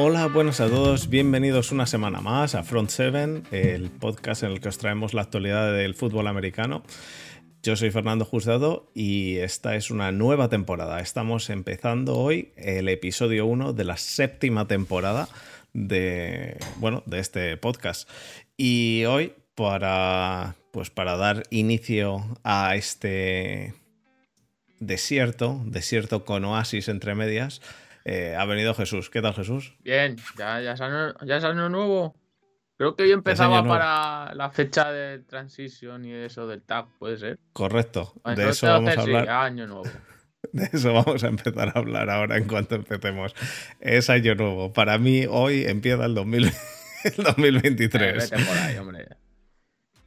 Hola, buenos a todos, bienvenidos una semana más a Front 7, el podcast en el que os traemos la actualidad del fútbol americano. Yo soy Fernando Juzgado y esta es una nueva temporada. Estamos empezando hoy el episodio 1 de la séptima temporada de, bueno, de este podcast. Y hoy, para, pues para dar inicio a este desierto, desierto con oasis entre medias, eh, ha venido Jesús. ¿Qué tal, Jesús? Bien, ya, ya, es, año, ya es año nuevo. Creo que hoy empezaba para la fecha de transición y eso del tag, puede ser. Correcto. de eso vamos a hablar. año nuevo. De eso vamos a empezar a hablar ahora en cuanto empecemos. Es año nuevo. Para mí hoy empieza el, 2023.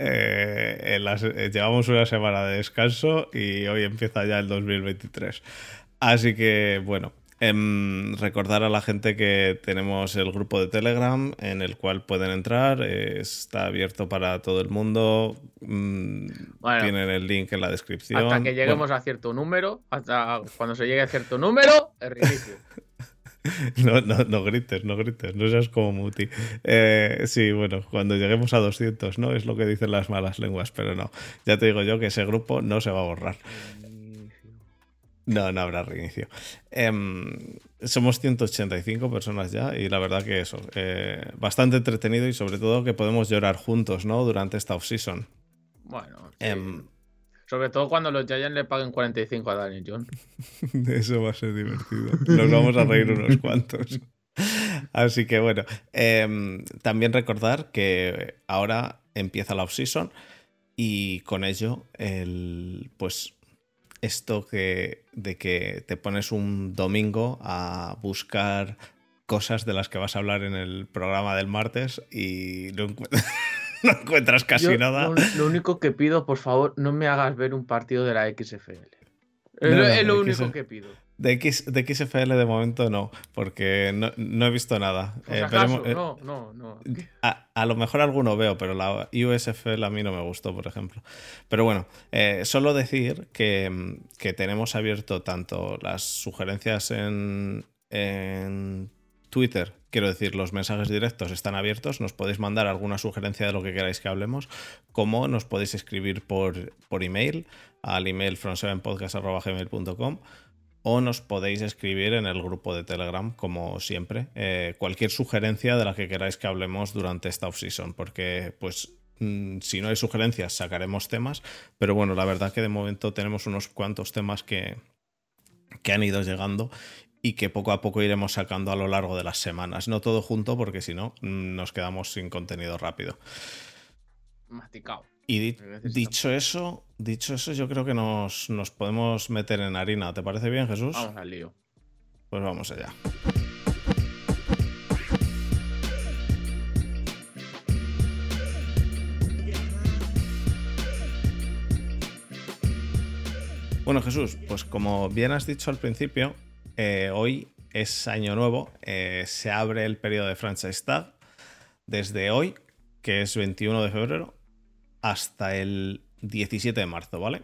Eh, eh, llevamos una semana de descanso y hoy empieza ya el 2023. Así que bueno, Em, recordar a la gente que tenemos el grupo de Telegram en el cual pueden entrar. está abierto para todo el mundo. Mm, tienen el link en la descripción. Hasta que lleguemos a cierto número, hasta cuando se llegue a cierto número, es ridículo. No, no, no, grites, no grites, no seas como Muti. Eh, sí, bueno, cuando lleguemos a 200, ¿no? Es lo que dicen las malas lenguas, pero no. Ya te digo yo que ese grupo no se va a borrar. No, no habrá reinicio. Em, somos 185 personas ya y la verdad que eso, eh, bastante entretenido y sobre todo que podemos llorar juntos, ¿no? Durante esta off-season. Bueno. Em, sobre todo cuando los Giants le paguen 45 a Daniel John. Eso va a ser divertido. Nos vamos a reír unos cuantos. Así que bueno, em, también recordar que ahora empieza la off-season y con ello el, pues esto que, de que te pones un domingo a buscar cosas de las que vas a hablar en el programa del martes y no, encuentras casi nada. Lo, único que pido, por favor, no me hagas ver un partido de la XFL. es lo único que pido. De, X, de XFL de momento no, porque no, he visto nada. Eh, eh, no, no, no. A, lo mejor alguno veo, pero la USFL a mí no me gustó, por ejemplo. Pero bueno, eh, solo decir que, tenemos abierto tanto las sugerencias en, en Twitter, quiero decir, los mensajes directos están abiertos, nos podéis mandar alguna sugerencia de lo que queráis que hablemos, como nos podéis escribir por, por email al email from7podcast.gmail.com o nos podéis escribir en el grupo de Telegram, como siempre, eh, cualquier sugerencia de la que queráis que hablemos durante esta off-season, porque pues mm, si no hay sugerencias sacaremos temas, pero bueno, la verdad que de momento tenemos unos cuantos temas que, que han ido llegando y que poco a poco iremos sacando a lo largo de las semanas, no todo junto porque si no mm, nos quedamos sin contenido rápido. Masticado. Y dicho eso, dicho eso, yo creo que nos, podemos meter en harina. ¿Te parece bien, Jesús? Vamos al lío. Pues vamos allá. Bueno, Jesús, pues como bien has dicho al principio, eh, hoy es año nuevo, eh, se abre el periodo de franchise tag desde hoy, que es 21 de febrero, hasta el 17 de marzo, ¿vale?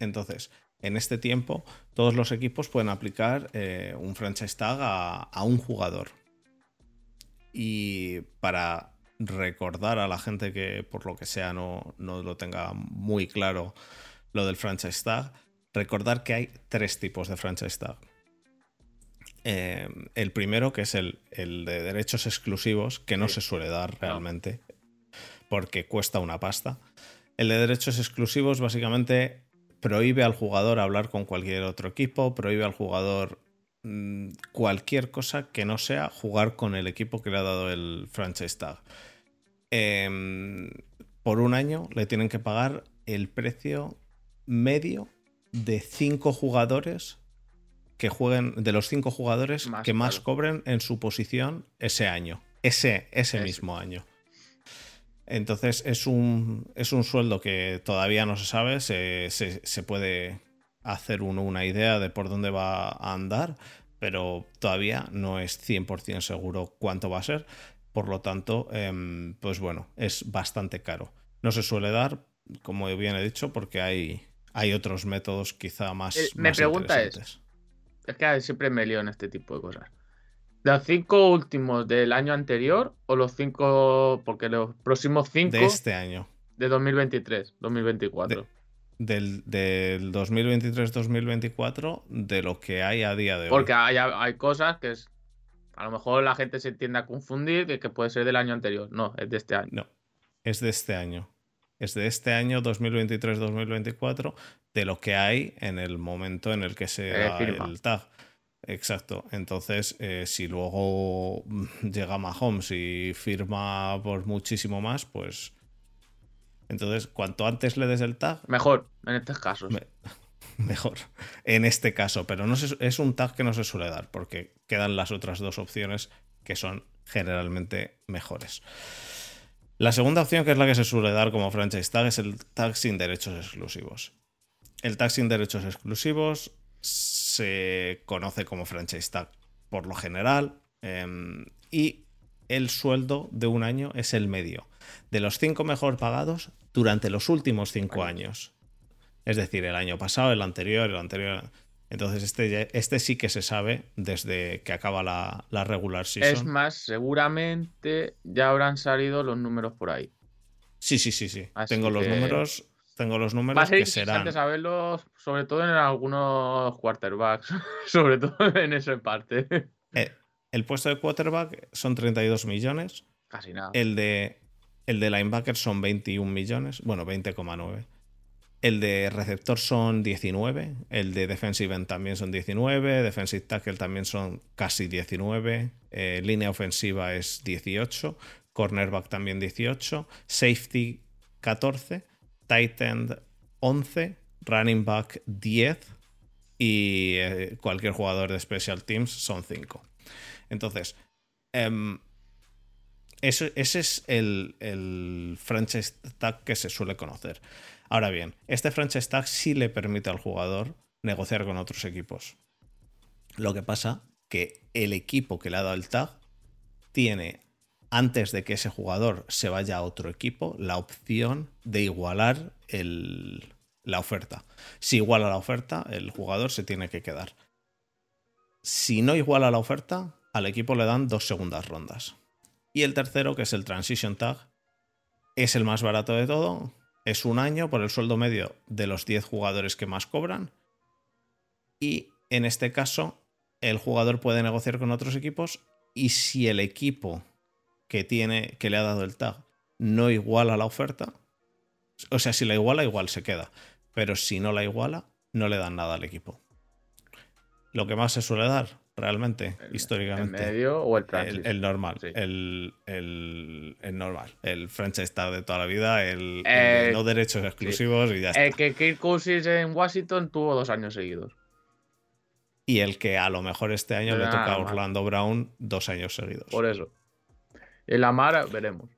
Entonces, en este tiempo, todos los equipos pueden aplicar eh, un franchise tag a, un jugador. Y para recordar a la gente que por lo que sea no, lo tenga muy claro lo del franchise tag, recordar que hay tres tipos de franchise tag. Eh, el primero, que es el, de derechos exclusivos, que no se suele dar realmente, porque cuesta una pasta. El de derechos exclusivos básicamente prohíbe al jugador hablar con cualquier otro equipo, prohíbe al jugador mm, cualquier cosa que no sea jugar con el equipo que le ha dado el franchise tag. Em, por un año le tienen que pagar el precio medio de cinco jugadores que jueguen, de los cinco jugadores que más cobren en su posición ese año, ese, ese mismo año. Entonces es un, es un sueldo que todavía no se sabe, se, puede hacer uno una idea de por dónde va a andar, pero todavía no es 100% seguro cuánto va a ser. Por lo tanto, em, pues bueno, es bastante caro. No se suele dar, como bien he dicho, porque hay, hay otros métodos quizá más. Eh, me pregunta es, es que siempre me lío en este tipo de cosas. ¿De los cinco últimos del año anterior o los cinco, porque los próximos cinco... De este año. De 2023, 2024. del, del 2023-2024 de lo que hay a día de hoy. Porque hay, hay cosas que es, a lo mejor la gente se tiende a confundir de que puede ser del año anterior. No, es de este año. No, es de este año. Es de este año 2023-2024 de lo que hay en el momento en el que se eh, da el tag. Exacto. Entonces, eh, si luego llega Mahomes y firma por muchísimo más, pues. Entonces, cuanto antes le des el tag. Mejor, en estos casos. mejor, en este caso. Pero no es un tag que no se suele dar, porque quedan las otras dos opciones que son generalmente mejores. La segunda opción, que es la que se suele dar como franchise tag, es el tag sin derechos exclusivos. El tag sin derechos exclusivos se conoce como franchise tag por lo general em, y el sueldo de un año es el medio de los cinco mejor pagados durante los últimos cinco años. Es decir, el año pasado, el anterior, el anterior. Entonces, este, este sí que se sabe desde que acaba la, la regular season. Es más, seguramente ya habrán salido los números por ahí. Sí, sí, sí, sí. Tengo los números tengo los números que serán. saberlos, sobre todo en algunos quarterbacks, sobre todo en esa parte. Eh, el puesto de quarterback son 32 millones. Casi nada. El de, el de linebacker son 21 millones, bueno, 20,9. El de receptor son 19. El de defensive end también son 19. Defensive tackle también son casi 19. Eh, línea ofensiva es 18. Cornerback también 18. Safety 14 tight end 11, running back 10 y eh, cualquier jugador de special teams son 5. Entonces, em, ese es el, el, franchise tag que se suele conocer. Ahora bien, este franchise tag sí le permite al jugador negociar con otros equipos. Lo que pasa que el equipo que le ha dado el tag tiene antes de que ese jugador se vaya a otro equipo, la opción de igualar la oferta. Si iguala la oferta, el jugador se tiene que quedar. Si no iguala la oferta, al equipo le dan dos segundas rondas. Y el tercero, que es el Transition Tag, es el más barato de todo. Es un año por el sueldo medio de los 10 jugadores que más cobran. Y en este caso, el jugador puede negociar con otros equipos. Y si el equipo que tiene, que le ha dado el tag, no iguala la oferta, o sea, si la iguala, igual se queda. Pero si no la iguala, no le dan nada al equipo. Lo que más se suele dar, realmente, históricamente. ¿El medio o el El, normal. El, normal. El franchise tag de toda la vida. El, eh, no derechos exclusivos y ya está. El que Kirk Cousins en Washington tuvo dos años seguidos. Y el que a lo mejor este año le toca a Orlando Brown dos años seguidos. Por eso. El Amar, veremos.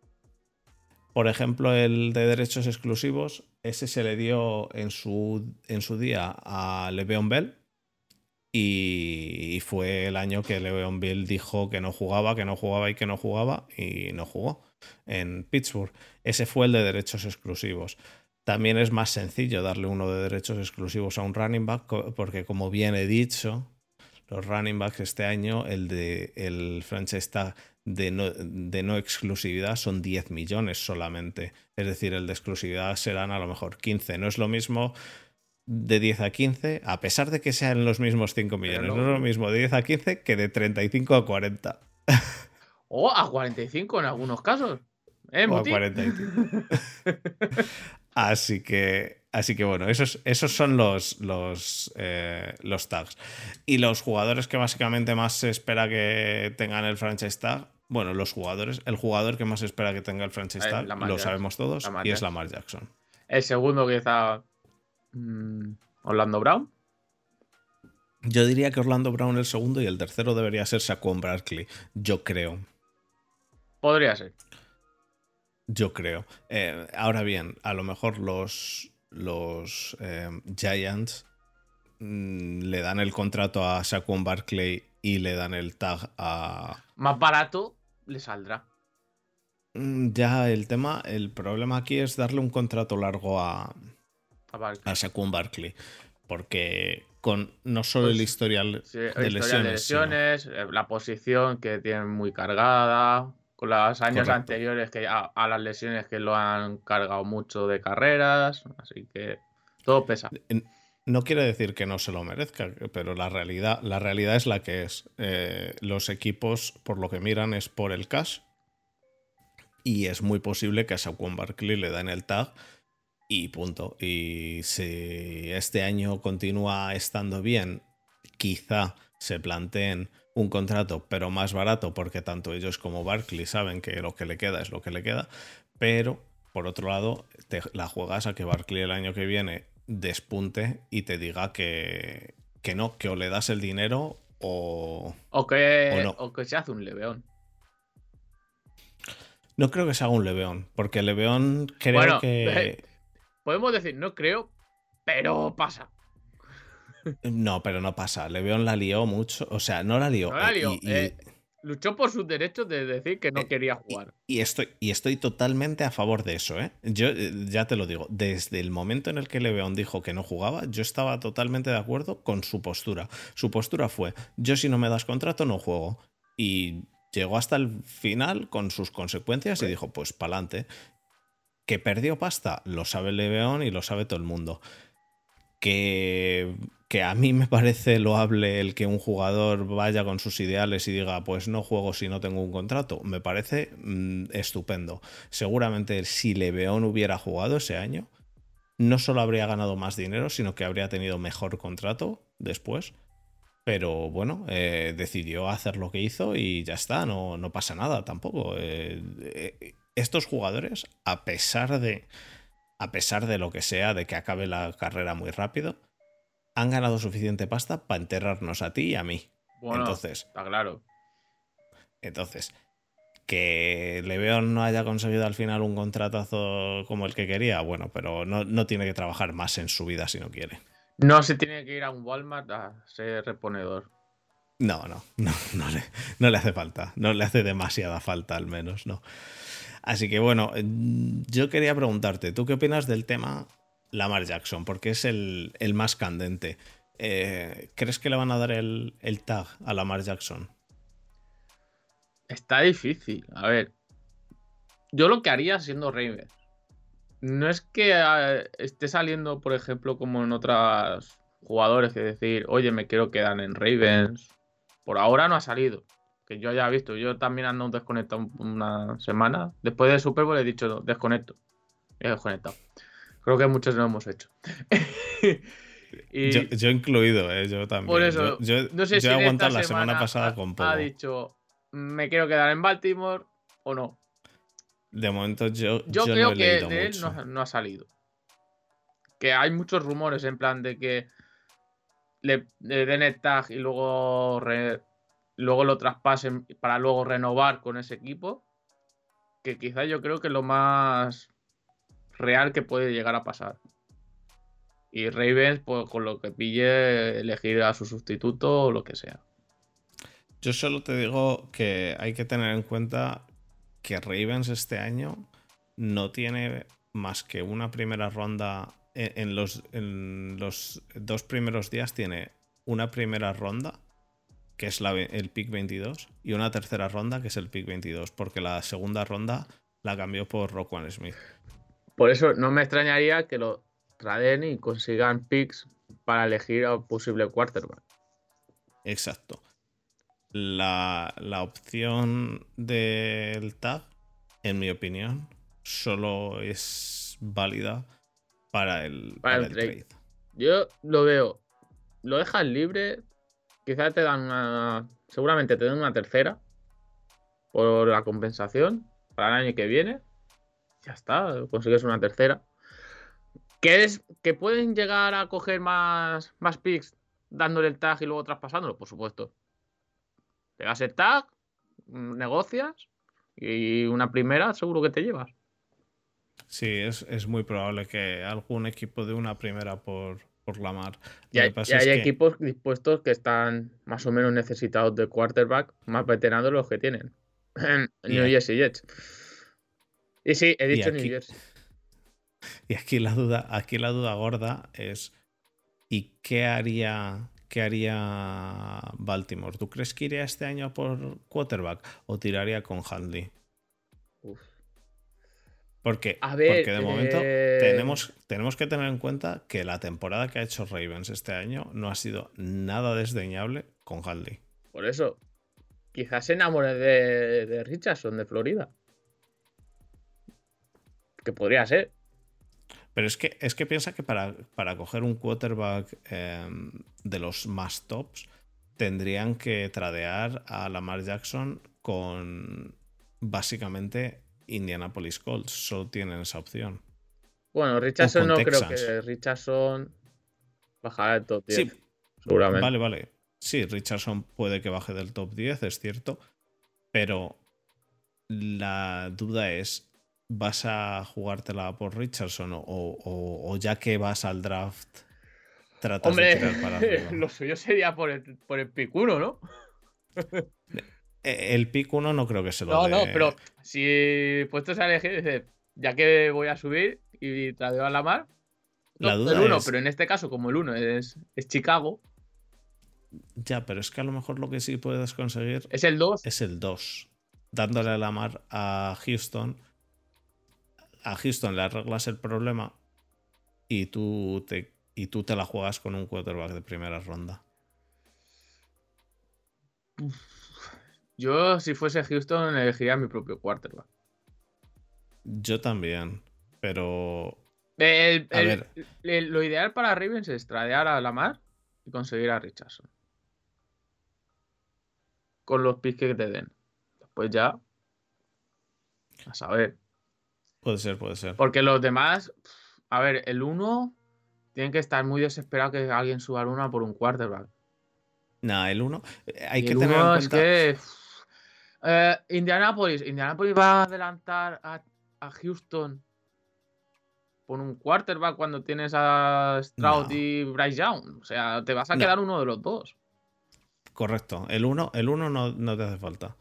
Por ejemplo, el de derechos exclusivos, ese se le dio en su, en su día a Le'Veon Bell. Y, fue el año que Le'Veon Bell dijo que no jugaba, que no jugaba y que no jugaba, y no jugó en Pittsburgh. Ese fue el de derechos exclusivos. También es más sencillo darle uno de derechos exclusivos a un running back, porque como bien he dicho, los running backs este año, el de el franchise de no, exclusividad son 10 millones solamente. Es decir, el de exclusividad serán a lo mejor 15. No es lo mismo de 10 a 15, a pesar de que sean los mismos 5 millones. No, es lo mismo de 10 a 15 que de 35 a 40. O a 45 en algunos casos. ¿Eh, o a 45. así que, así que bueno, esos, esos son los, los, eh, los tags. Y los jugadores que básicamente más se espera que tengan el franchise tag bueno, los jugadores, el jugador que más espera que tenga el franchise tag, lo sabemos todos, y es Lamar Jackson. El segundo quizá mm, Orlando Brown. Yo diría que Orlando Brown el segundo y el tercero debería ser Saquon Barkley, yo creo. Podría ser. Yo creo. Eh, ahora bien, a lo mejor los, los eh, Giants mm, le dan el contrato a Saquon Barkley y le dan el tag a... Más barato le saldrá. Mm, ya el tema, el problema aquí es darle un contrato largo a, a, Barkley. Barkley. Porque con no solo el pues, historial, de, lesiones, eh, la posición que tienen muy cargada, con los años anteriores que a, las lesiones que lo han cargado mucho de carreras, así que todo pesa. No quiere decir que no se lo merezca, pero la realidad, la realidad es la que es. Eh, los equipos, por lo que miran, es por el cash. Y es muy posible que a Saquon Barkley le den el tag y punto. Y si este año continúa estando bien, quizá se planteen un contrato, pero más barato, porque tanto ellos como Barkley saben que lo que le queda es lo que le queda. Pero, por otro lado, te la juegas a que Barkley el año que viene despunte y te diga que, que no, que o le das el dinero o. O que, o que se hace un leveón. No creo que se haga un leveón, porque el leveón creo que. Podemos decir, no creo, pero pasa. No, pero no pasa. Leveón la lió mucho. O sea, no la lió. No la lió. Eh, luchó por sus derechos de decir que no eh, quería jugar. Y, estoy, y estoy totalmente a favor de eso, ¿eh? Yo eh, ya te lo digo, desde el momento en el que Leveón dijo que no jugaba, yo estaba totalmente de acuerdo con su postura. Su postura fue, yo si no me das contrato no juego. Y llegó hasta el final con sus consecuencias y dijo, pues pa'lante. Que perdió pasta, lo sabe Leveón y lo sabe todo el mundo. Que que a mí me parece loable el que un jugador vaya con sus ideales y diga, pues no juego si no tengo un contrato, me parece mm, estupendo. Seguramente si Leveón hubiera jugado ese año, no solo habría ganado más dinero, sino que habría tenido mejor contrato después. Pero bueno, eh, decidió hacer lo que hizo y ya está, no, no pasa nada tampoco. Eh, eh, estos jugadores, a pesar de. A pesar de lo que sea, de que acabe la carrera muy rápido, han ganado suficiente pasta para enterrarnos a ti y a mí. Bueno, entonces, está claro. Entonces, que Leveón no haya conseguido al final un contratazo como el que quería, bueno, pero no, tiene que trabajar más en su vida si no quiere. No se tiene que ir a un Walmart a ser reponedor. No, no, no, no le, no le hace falta. No le hace demasiada falta, al menos, no. Así que bueno, yo quería preguntarte, ¿tú qué opinas del tema Lamar Jackson, porque es el, más candente. Eh, ¿Crees que le van a dar el, tag a Lamar Jackson? Está difícil. A ver, yo lo que haría siendo Ravens no es que eh, esté saliendo, por ejemplo, como en otras jugadores, que decir, oye, me quiero quedar en Ravens. Por ahora no ha salido. Que yo haya visto. Yo también ando desconectado una semana. Después del Super Bowl he dicho, desconecto. He desconectado. Creo que muchos lo hemos hecho. yo, incluido, eh, yo también. Por eso, yo, no sé si he aguantado la semana pasada con poco. Ha dicho, me quiero quedar en Baltimore o no. De momento yo. Yo, creo que de él no, ha salido. Que hay muchos rumores en plan de que le, den el tag y luego, luego lo traspasen para luego renovar con ese equipo. Que quizá yo creo que lo más real que puede llegar a pasar. Y Ravens, pues con lo que pille, elegir a su sustituto o lo que sea. Yo solo te digo que hay que tener en cuenta que Ravens este año no tiene más que una primera ronda. En, los, en los dos primeros días tiene una primera ronda, que es la, el pick 22, y una tercera ronda, que es el pick 22, porque la segunda ronda la cambió por Roquan Smith. Por eso no me extrañaría que lo traden y consigan picks para elegir a un posible quarterback. Exacto. La, opción del tag, en mi opinión, solo es válida para el, trade. Yo lo veo. Lo dejas libre. Quizás te dan una. Seguramente te den una tercera. Por la compensación. Para el año que viene ya está, consigues una tercera. ¿Que, es, que pueden llegar a coger más, más picks dándole el tag y luego traspasándolo? Por supuesto. Te das el tag, negocias y una primera seguro que te llevas. Sí, es, muy probable que algún equipo de una primera por, por la mar. Y hay, equipos dispuestos que están más o menos necesitados de quarterback más veteranos de los que tienen. New Jersey Jets. Y sí, he dicho New Jersey. Y aquí la duda, aquí la duda gorda es ¿Y qué haría, qué haría Baltimore? ¿Tú crees que iría este año por quarterback o tiraría con Handley? Porque, porque de momento eh, tenemos, tenemos que tener en cuenta que la temporada que ha hecho Ravens este año no ha sido nada desdeñable con Handley. Por eso, quizás se enamore de, de Richardson de Florida. Que podría ser. Pero es que, es que piensa que para, para coger un quarterback em, de los más tops, tendrían que tradear a Lamar Jackson con básicamente Indianapolis Colts. Solo tienen esa opción. Bueno, Richardson no creo que Richardson bajará del top 10. Sí, seguramente. Vale, vale. Sí, Richardson puede que baje del top 10, es cierto. Pero la duda es, ¿vas a jugártela por Richardson o, ya que vas al draft tratas de tirar para arriba? lo suyo sería por el, por el pick 1, ¿no? E, el pick 1 no creo que se lo No, no, pero si puestos a elegir, ya que voy a subir y tradeo a la mar, la duda el 1, pero en este caso, como el 1 es, es Chicago. Ya, pero es que a lo mejor lo que sí puedes conseguir es el 2. Es el 2. Dándole a la mar a Houston. A Houston le arreglas el problema y tú te, y tú te la juegas con un quarterback de primera ronda. Yo, si fuese Houston, elegiría mi propio quarterback. Yo también, pero. lo ideal para Ravens es tradear a Lamar y conseguir a Richardson. Con los picks que te den. Después ya. A saber. Puede ser, puede ser. Porque los demás. A ver, el 1. Tienen que estar muy desesperados que alguien suba al 1 por un quarterback. No, el 1. Eh, hay que tener en cuenta. Es que, eh, Indianapolis. Indianapolis va a adelantar a, Houston por un quarterback cuando tienes a Stroud y Bryce Young. O sea, te vas a quedar uno de los dos. Correcto. El 1 el uno no, te hace falta.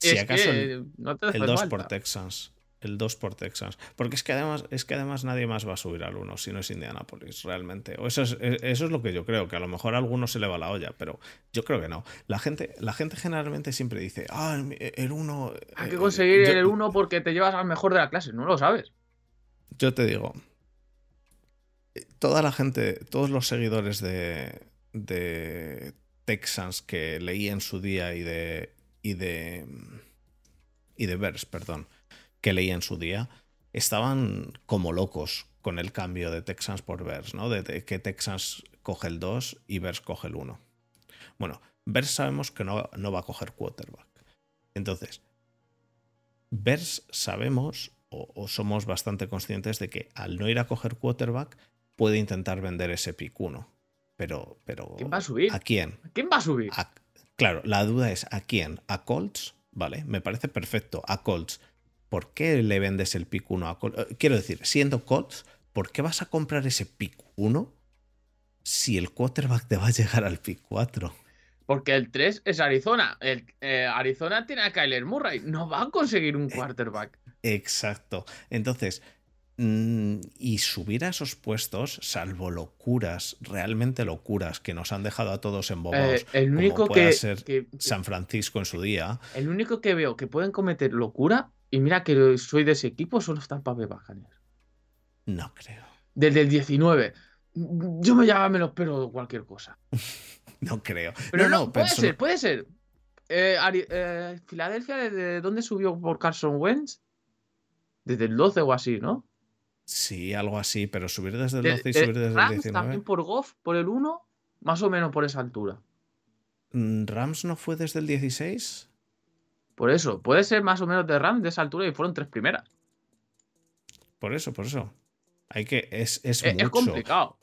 si acaso el, 2 por Texas el 2 por Texas. Porque es que además, es que además nadie más va a subir al 1 si no es Indianapolis, realmente. O eso es, eso es lo que yo creo, que a lo mejor a alguno se le va la olla, pero yo creo que no. La gente, la gente generalmente siempre dice, ah, el 1. Hay que eh, conseguir el 1 porque te llevas al mejor de la clase, no lo sabes. Yo te digo, toda la gente, todos los seguidores de, de Texans que leí en su día y de. y de. y de Bears, perdón que leí en su día, estaban como locos con el cambio de Texans por Bears, ¿no? De, que Texans coge el 2 y Bears coge el 1. Bueno, Bears sabemos que no, no va a coger quarterback. Entonces, Bears sabemos o, somos bastante conscientes de que al no ir a coger quarterback puede intentar vender ese pick 1. Pero, pero ¿Quién va a subir? ¿A quién? quién va a subir? claro, la duda es ¿a quién? ¿A Colts? Vale, me parece perfecto. A Colts. ¿Por qué le vendes el pick 1 a Colts? Eh, quiero decir, siendo Colts, ¿por qué vas a comprar ese pick 1 si el quarterback te va a llegar al pick 4? Porque el 3 es Arizona. El, eh, Arizona tiene a Kyler Murray. No va a conseguir un eh, quarterback. Exacto. Entonces, mm, y subir a esos puestos, salvo locuras, realmente locuras, que nos han dejado a todos embobados, el único como que, ser San Francisco en su día. El único que veo que pueden cometer locura y mira que soy de ese equipo, solo están Pape Buccaneers. No creo. Desde el 19. Yo me llamo, me lo espero cualquier cosa. no creo. Pero no, puede ser, puede ser. Eh, eh, Filadelfia, ¿desde dónde subió por Carson Wentz? Desde el 12 o así, ¿no? Sí, algo así, pero subir desde el 12 y subir desde el 19. También por Goff, por el 1, más o menos por esa altura. Mm, ¿Rams no fue desde el 16? Por eso, puede ser más o menos de RAM de esa altura y fueron tres primeras. Por eso, por eso. Hay que. Es, es, es, complicado.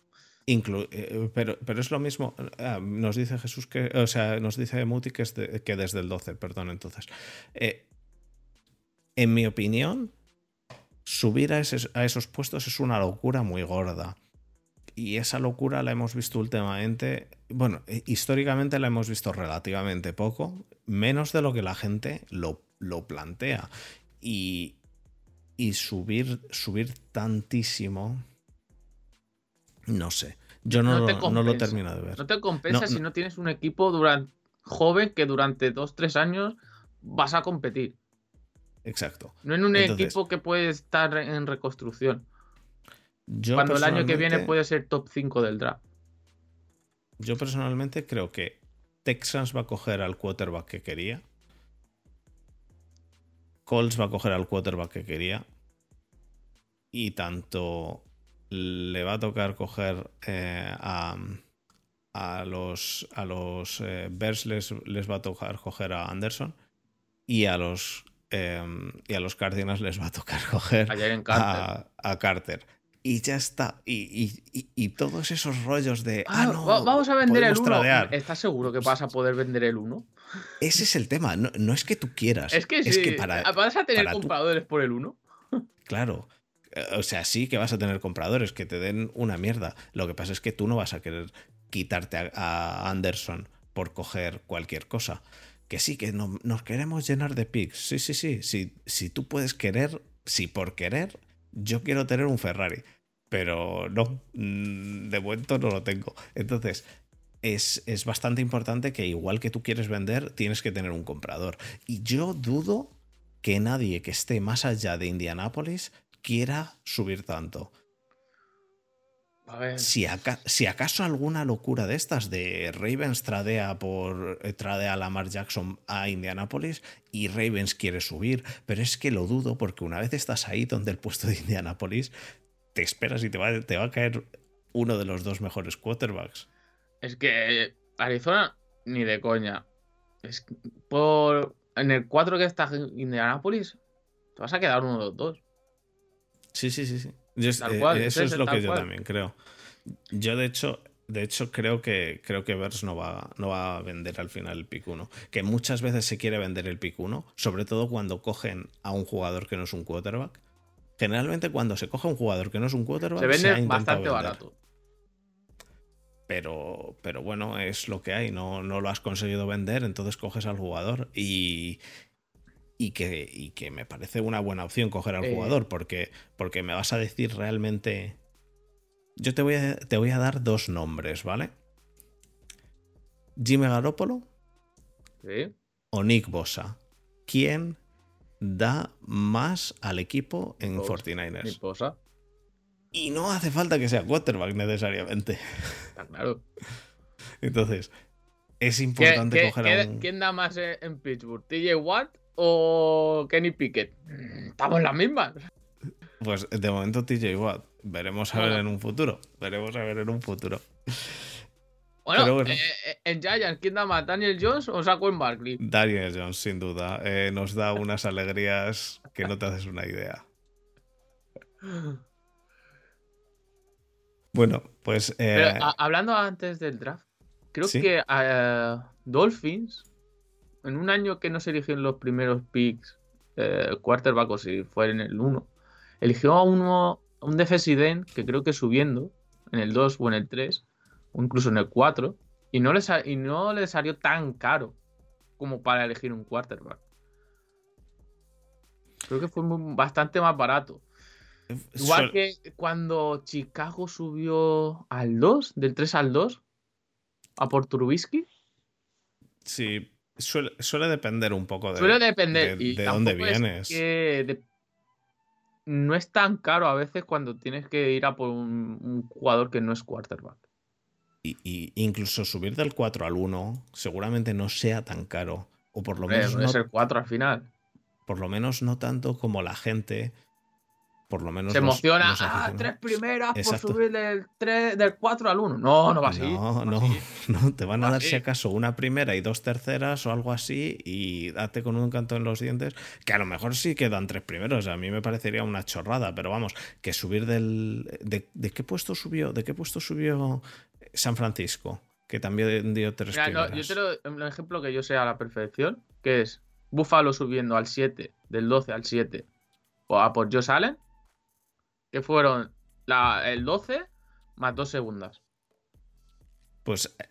Eh, pero, pero es lo mismo. Ah, nos dice Jesús que. O sea, nos dice Muti que, es que desde el 12, perdón, entonces. Eh, en mi opinión, subir a, a esos puestos es una locura muy gorda. Y esa locura la hemos visto últimamente, bueno, eh, históricamente la hemos visto relativamente poco, menos de lo que la gente lo, lo plantea. Y, y subir, subir tantísimo, no sé. Yo no, No lo- no lo termino de ver. No te compensa No, si no. tienes un equipo durante, joven que durante dos, tres años vas a competir. Exacto. No en un Entonces- equipo que puede estar en reconstrucción. Yo cuando el año que viene puede ser top 5 del draft. Yo personalmente creo que Texans va a coger al quarterback que quería. Colts va a coger al quarterback que quería. Y tanto le va a tocar coger eh, a, a los, a los eh, Bears les, les va a tocar coger a Anderson. Y a los, eh, y a los Cardinals les va a tocar coger Carter. a Carter. Y ya está. Y, y- y- y todos esos rollos de. Ah, Ah, no, va- vamos a vender el podemos 1. tradear". ¿Estás seguro que vas a poder vender el 1? Ese es el tema. No, no es que tú quieras. Es que sí. para, ¿Vas a tener tú- compradores por el 1? Claro. O sea, sí que vas a tener compradores que te den una mierda. Lo que pasa es que tú no vas a querer quitarte a, a Anderson por coger cualquier cosa. Que sí, que no- nos queremos llenar de picks. Sí, sí, sí. Si, si tú puedes querer, si por querer, yo quiero tener un Ferrari. Pero no, mm, de momento no lo tengo. Entonces, es, es bastante importante que igual que tú quieres vender, tienes que tener un comprador. Y yo dudo que nadie que esté más allá de Indianápolis quiera subir tanto. A ver. Si, aca- si acaso alguna locura de estas de Ravens tradea por eh, tradea a Lamar Jackson a Indianapolis y Ravens quiere subir, pero es que lo dudo porque una vez estás ahí donde el puesto de Indianapolis te esperas y te va, te va a caer uno de los dos mejores quarterbacks. Es que Arizona, ni de coña. Es que por. En el 4 que está Indianapolis, te vas a quedar uno de los dos. Sí, sí, sí, sí. Yo eh, cual, eso es lo que yo cual. también creo. Yo de hecho, de hecho creo que creo que Bears no va, no va a vender al final el pick 1. Que muchas veces se quiere vender el pick 1, sobre todo cuando cogen a un jugador que no es un quarterback. Generalmente cuando se coge un jugador que no es un quarterback Se vende bastante vender. barato. Pero, pero bueno, es lo que hay. No, no lo has conseguido vender, entonces coges al jugador. Y, y, que, y que me parece una buena opción coger al Eh. jugador, porque, porque me vas a decir realmente. Yo te voy a, te voy a dar dos nombres, ¿vale? Jimmy Garoppolo Sí. o Nick Bosa. ¿Quién da más al equipo en Bosa. 49ers? Mi esposa. Y no hace falta que sea quarterback necesariamente. Está claro. Entonces, es ¿Qué- importante qué- coger qué- a un. ¿Quién da más en, Pittsburgh? ¿TJ Watt o Kenny Pickett? Mm, Estamos en las mismas. Pues de momento TJ Watt. Veremos a ver en un futuro. Veremos a ver en un futuro. Bueno, bueno. eh, eh, en Giants, ¿quién da más? ¿Daniel Jones o Saquon Barkley? Daniel Jones, sin duda. eh, nos da unas alegrías que no te haces una idea. Bueno, pues. eh, Pero hablando antes del draft, creo Sí. que eh, Dolphins, en un año que no se eligieron los primeros picks, eh, quarterback o si fue en el 1, eligió a uno, un defensive end que creo que subiendo en el 2 o en el 3, o incluso en el 4, y no le, sa- y no le salió tan caro como para elegir un quarterback. Creo que fue muy- bastante más barato. Igual que cuando Chicago subió al 2, del 3 al 2, a por Trubisky. Sí, suele, suele depender un poco de. Suele depender. de- y de dónde es vienes. que de- No es tan caro a veces cuando tienes que ir a por un, un jugador que no es quarterback. Y, y incluso subir del 4 al 1 seguramente no sea tan caro. O por lo menos no ser 4 al final. por lo menos no tanto como la gente. Por lo menos Se los- emociona. los ah, tres primeras por subir del, 3, del 4 al 1. No, no va así. No, no no, no, te van a Va dar así. si acaso una primera y dos terceras o algo así y date con un canto en los dientes, que a lo mejor sí quedan tres primeros, a mí me parecería una chorrada, pero vamos, que subir del... ¿De, de qué puesto subió? ¿De qué puesto subió San Francisco? Que también dio tres Mira, no, yo te lo, un ejemplo que yo sé a la perfección, que es Buffalo subiendo al 7, del 12 al 7, o a por Josh Allen, que fueron la, el 12 más dos segundas. Pues eh,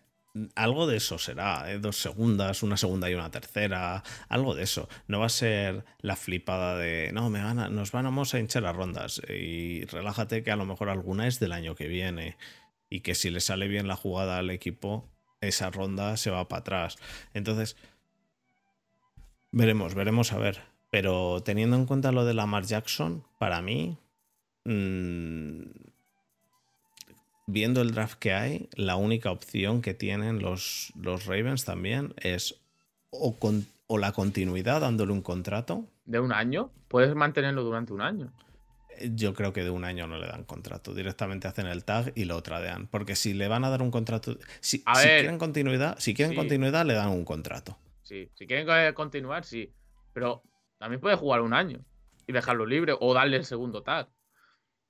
algo de eso será, ¿eh? dos segundas, una segunda y una tercera, algo de eso. No va a ser la flipada de, no, me van nos vamos a hinchar las rondas y relájate que a lo mejor alguna es del año que viene. Y que si le sale bien la jugada al equipo, esa ronda se va para atrás. Entonces, veremos, veremos a ver. Pero teniendo en cuenta lo de Lamar Jackson, para mí, mmm, viendo el draft que hay, la única opción que tienen los, los Ravens también es o, con, o la continuidad dándole un contrato. ¿De un año? Puedes mantenerlo durante un año. Yo creo que de un año no le dan contrato. Directamente hacen el tag y lo tradean. Porque si le van a dar un contrato. Si, A si ver, quieren continuidad, si quieren sí. continuidad, le dan un contrato. Sí, si quieren continuar, sí. Pero también puede jugar un año y dejarlo libre o darle el segundo tag.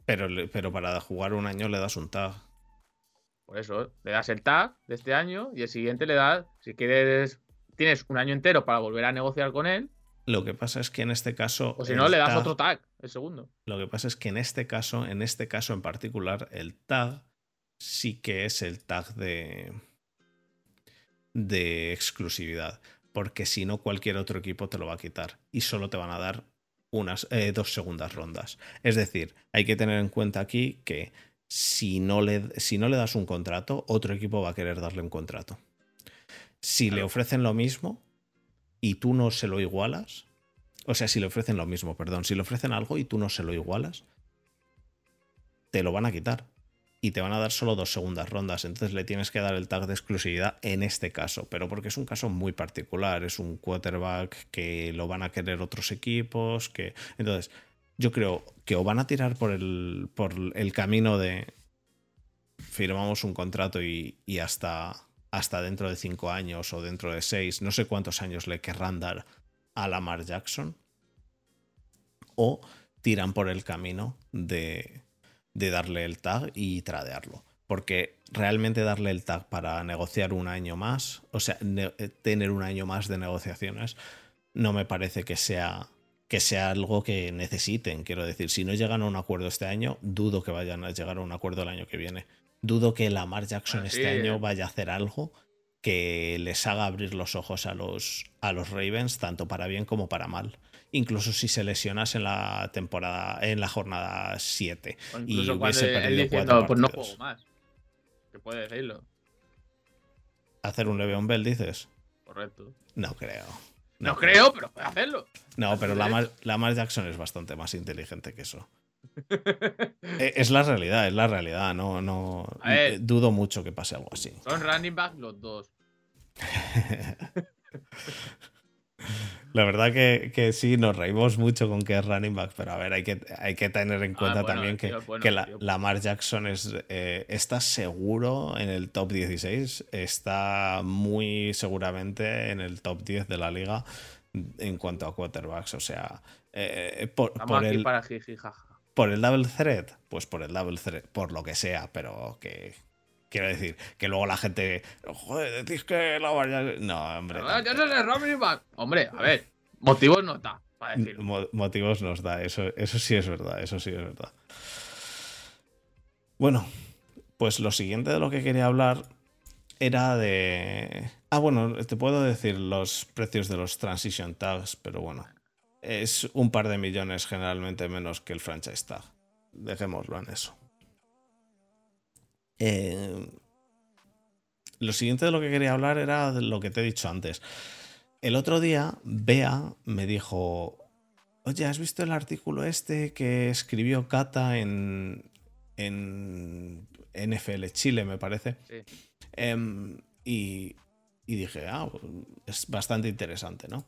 Pero, pero para jugar un año le das un tag. Por eso, le das el tag de este año y el siguiente le das, si quieres, tienes un año entero para volver a negociar con él, Lo que pasa es que en este caso. o si no, le das tag- otro tag, el segundo. Lo que pasa es que en este caso, en este caso en particular, el tag sí que es el tag de, de exclusividad. Porque si no, cualquier otro equipo te lo va a quitar. Y solo te van a dar unas eh, dos segundas rondas. Es decir, hay que tener en cuenta aquí que si no, le, si no le das un contrato, otro equipo va a querer darle un contrato. Si le ofrecen lo mismo y tú no se lo igualas, o sea, si le ofrecen lo mismo, perdón, si le ofrecen algo y tú no se lo igualas, te lo van a quitar. Y te van a dar solo dos segundas rondas. Entonces le tienes que dar el tag de exclusividad en este caso. Pero porque es un caso muy particular. Es un quarterback que lo van a querer otros equipos. Que... Entonces, yo creo que o van a tirar por el, por el camino de firmamos un contrato y, y hasta, hasta dentro de cinco años o dentro de seis, no sé cuántos años le querrán dar a Lamar Jackson. O tiran por el camino de, de darle el tag y tradearlo. Porque realmente darle el tag para negociar un año más, o sea, eh, tener un año más de negociaciones, no me parece que sea, que sea algo que necesiten. Quiero decir, si no llegan a un acuerdo este año, dudo que vayan a llegar a un acuerdo el año que viene. Dudo que Lamar Jackson este año vaya a hacer algo que les haga abrir los ojos a los, a los Ravens, tanto para bien como para mal. Incluso si se lesionas en la temporada, en la jornada 7 O y incluso cuando hubiese él perdido diciendo, pues no juego más. Que puede decirlo, ¿Hacer un Le'Veon Bell, dices? correcto. No creo. No, creo, pero puede hacerlo. No, pero Lamar, Lamar Jackson es bastante más inteligente que eso. Eh, Es la realidad, es la realidad. No, no. Dudo mucho que pase algo así. Son running back los dos. La verdad que, que sí, nos reímos mucho con que es running back, pero a ver, hay que, hay que tener en Ah, cuenta bueno, también que, tío es bueno, que la-. Lamar Jackson es, eh, está seguro en el top 16, está muy seguramente en el top 10 de la liga en cuanto a quarterbacks. O sea, eh, por, Estamos por aquí el, para jiji jaja. por el double threat, pues por el double threat, por lo que sea, pero que. Quiero decir, que luego la gente. Joder, decís que Lamar Jackson. No, hombre. Ya no. Hombre, a ver, motivos no está para decirlo. Mo- motivos nos da, eso, eso sí es verdad, eso sí es verdad. Bueno, pues lo siguiente de lo que quería hablar era de... Ah, bueno, te puedo decir los precios de los transition tags, pero bueno, es un par de millones generalmente menos que el franchise tag. Dejémoslo en eso. Eh, lo siguiente de lo que quería hablar era de lo que te he dicho antes. El otro día, Bea me dijo, oye, ¿has visto el artículo este que escribió Cata en, en NFL Chile, me parece? Sí. Em, y, y dije, ah, es bastante interesante, ¿no?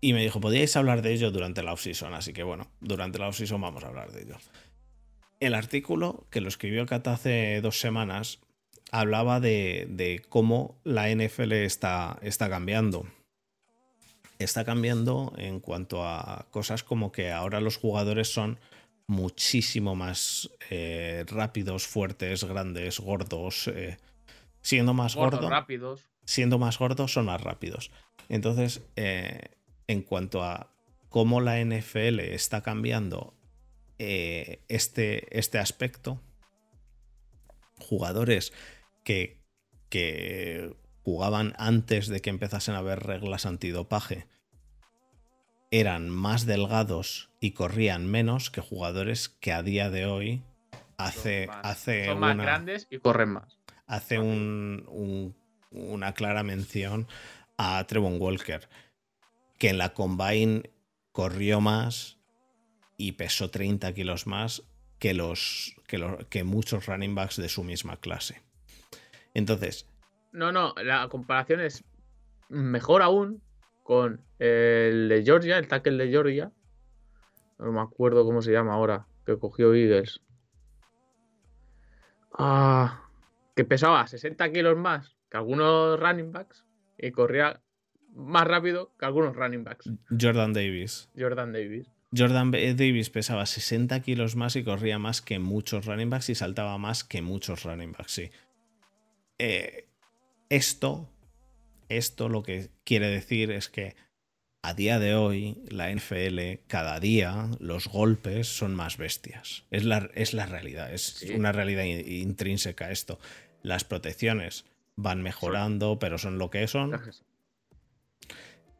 Y me dijo, podíais hablar de ello durante la off-season, así que bueno, durante la off-season vamos a hablar de ello. El artículo que lo escribió Cata hace dos semanas hablaba de, de cómo la NFL está, está cambiando. Está cambiando en cuanto a cosas como que ahora los jugadores son muchísimo más eh, rápidos, fuertes, grandes, gordos. eh, siendo más Gordos, gordo, rápidos. siendo más gordos son más rápidos. Entonces, eh, en cuanto a cómo la NFL está cambiando eh, este, este aspecto, jugadores que, que jugaban antes de que empezasen a haber reglas antidopaje eran más delgados y corrían menos que jugadores que a día de hoy hace, Son más- hace son más una- grandes y corren más. hace un- un- una clara mención a Trevon Walker, que en la Combine corrió más y pesó 30 kilos más que, los, que, los- que muchos running backs de su misma clase. Entonces, No, no, la comparación es mejor aún con el de Georgia, el tackle de Georgia. No me acuerdo cómo se llama ahora, que cogió Eagles. Ah, que pesaba 60 kilos más que algunos running backs y corría más rápido que algunos running backs. Jordan Davis. Jordan Davis. Jordan Davis pesaba 60 kilos más y corría más que muchos running backs y saltaba más que muchos running backs, sí. Eh, esto, esto lo que quiere decir es que a día de hoy la NFL, cada día, los golpes son más bestias. Es la, es la realidad, es Sí. una realidad in- intrínseca esto. Las protecciones van mejorando, pero son lo que son.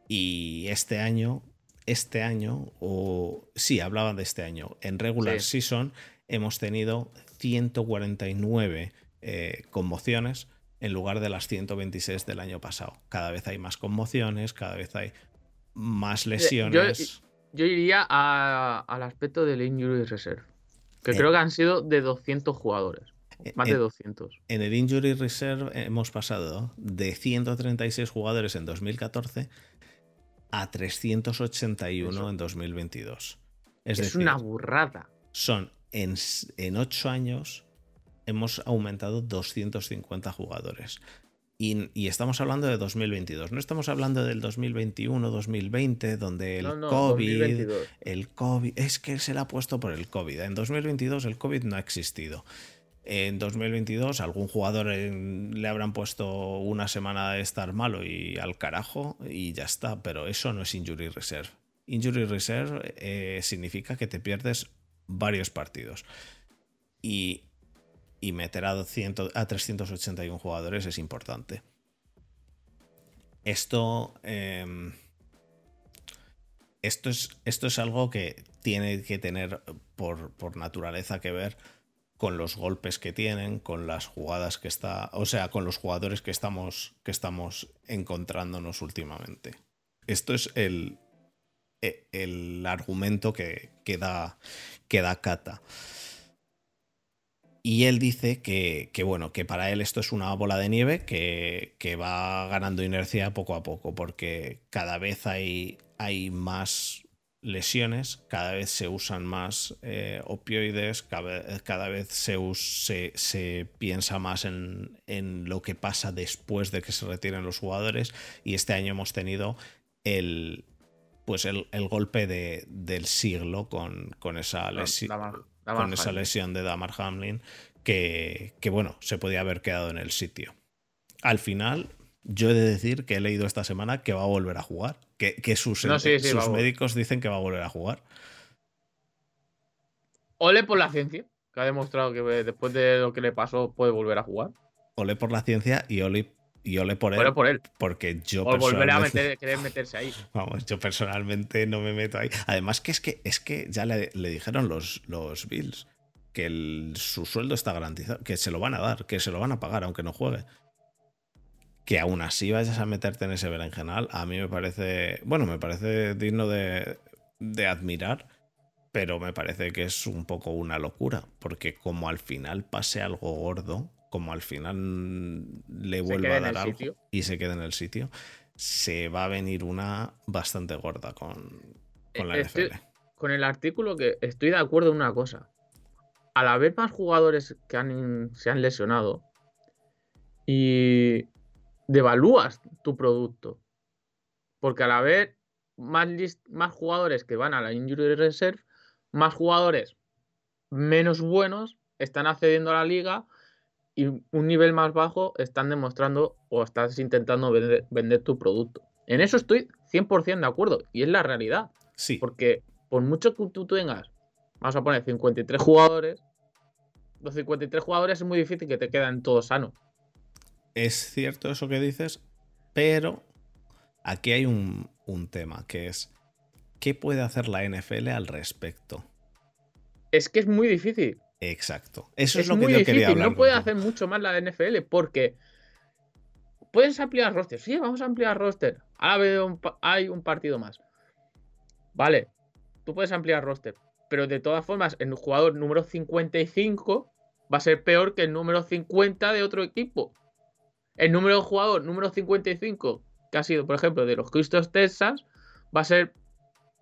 Y este año, este año, o sí, hablaban de este año, en regular Sí. season hemos tenido 149 eh, conmociones en lugar de las 126 del año pasado. Cada vez hay más conmociones, cada vez hay más lesiones. Yo iría a- al aspecto del Injury Reserve, que Eh. creo que han sido de 200 jugadores. Más de En- 200. En el Injury Reserve hemos pasado de 136 jugadores en 2014 a 381 Eso. en 2022. Es, Es, decir, una burrada. son en, en 8 años hemos aumentado 250 jugadores. Y, y estamos hablando de 2022, no estamos hablando del 2021, 2020, donde el no, no, COVID, 2022. el COVID, es que se le ha puesto por el COVID. En 2022 el COVID no ha existido. En 2022 algún jugador en- le habrán puesto una semana de estar malo y al carajo y ya está, pero eso no es injury reserve. Injury reserve eh, significa que te pierdes varios partidos. Y, y meter a, 200 a 381 jugadores es importante. Esto... em, esto es, esto es algo que tiene que tener por, por naturaleza que ver con los golpes que tienen, con las jugadas que está, o sea, con los jugadores que estamos, que estamos encontrándonos últimamente. Esto es el, e- el argumento que, que da, que Kata. Y él dice que, que, bueno, que para él esto es una bola de nieve que, que va ganando inercia poco a poco, porque cada vez hay, hay más lesiones, cada vez se usan más eh, opioides, cada, cada vez se, us- se, se piensa más en, en lo que pasa después de que se retiren los jugadores, y este año hemos tenido el, pues el, el golpe de- del siglo con, con esa lesión Damar- Damar con esa lesión de Damar Hamlin que, que, bueno, se podía haber quedado en el sitio. Al final, yo he de decir que he leído esta semana que va a volver a jugar, que, que sus, No, sí, sí, sus a médicos dicen que va a volver a jugar. Ole por la ciencia, que ha demostrado que eh, después de lo que le pasó puede volver a jugar. Ole por la ciencia y ole, y ole por él, Ole por él. porque yo O volver a personalmente- meter, querer meterse ahí. Vamos, yo personalmente no me meto ahí. Además que es que, es que ya le, le dijeron los, los Bills que el- su sueldo está garantizado, que se lo van a dar, que se lo van a pagar aunque no juegue. Que aún así vayas a meterte en ese berenjenal, a mí me parece, bueno, me parece digno de, de admirar, pero me parece que es un poco una locura, porque como al final pase algo gordo, como al final le vuelva a dar algo sitio. y se quede en el sitio, se va a venir una bastante gorda con, con la Eh, estoy- NFL. Con el artículo que estoy de acuerdo en una cosa. Al haber más jugadores que han, se han lesionado y devalúas tu producto. Porque al haber más, más jugadores que van a la Injury Reserve, más jugadores menos buenos están accediendo a la liga y un nivel más bajo están demostrando o estás intentando vender, vender tu producto. En eso estoy 100% de acuerdo y es la realidad. Sí, Porque por mucho que tú tengas, vamos a poner 53 jugadores, los 53 jugadores es muy difícil que te queden todos sanos. Es cierto eso que dices, pero aquí hay un, un tema que es ¿qué puede hacer la NFL al respecto? Es que es muy difícil. Exacto. Eso es, lo que yo quería hablar. No puede hacer mucho más la de NFL porque puedes ampliar roster. Sí, vamos a ampliar roster. Ahora hay un partido más. Vale, tú puedes ampliar roster. Pero de todas formas, el jugador número 55 va a ser peor que el número 50 de otro equipo. El número de jugador número 55, que ha sido, por ejemplo, de los Cristos Texas, va a ser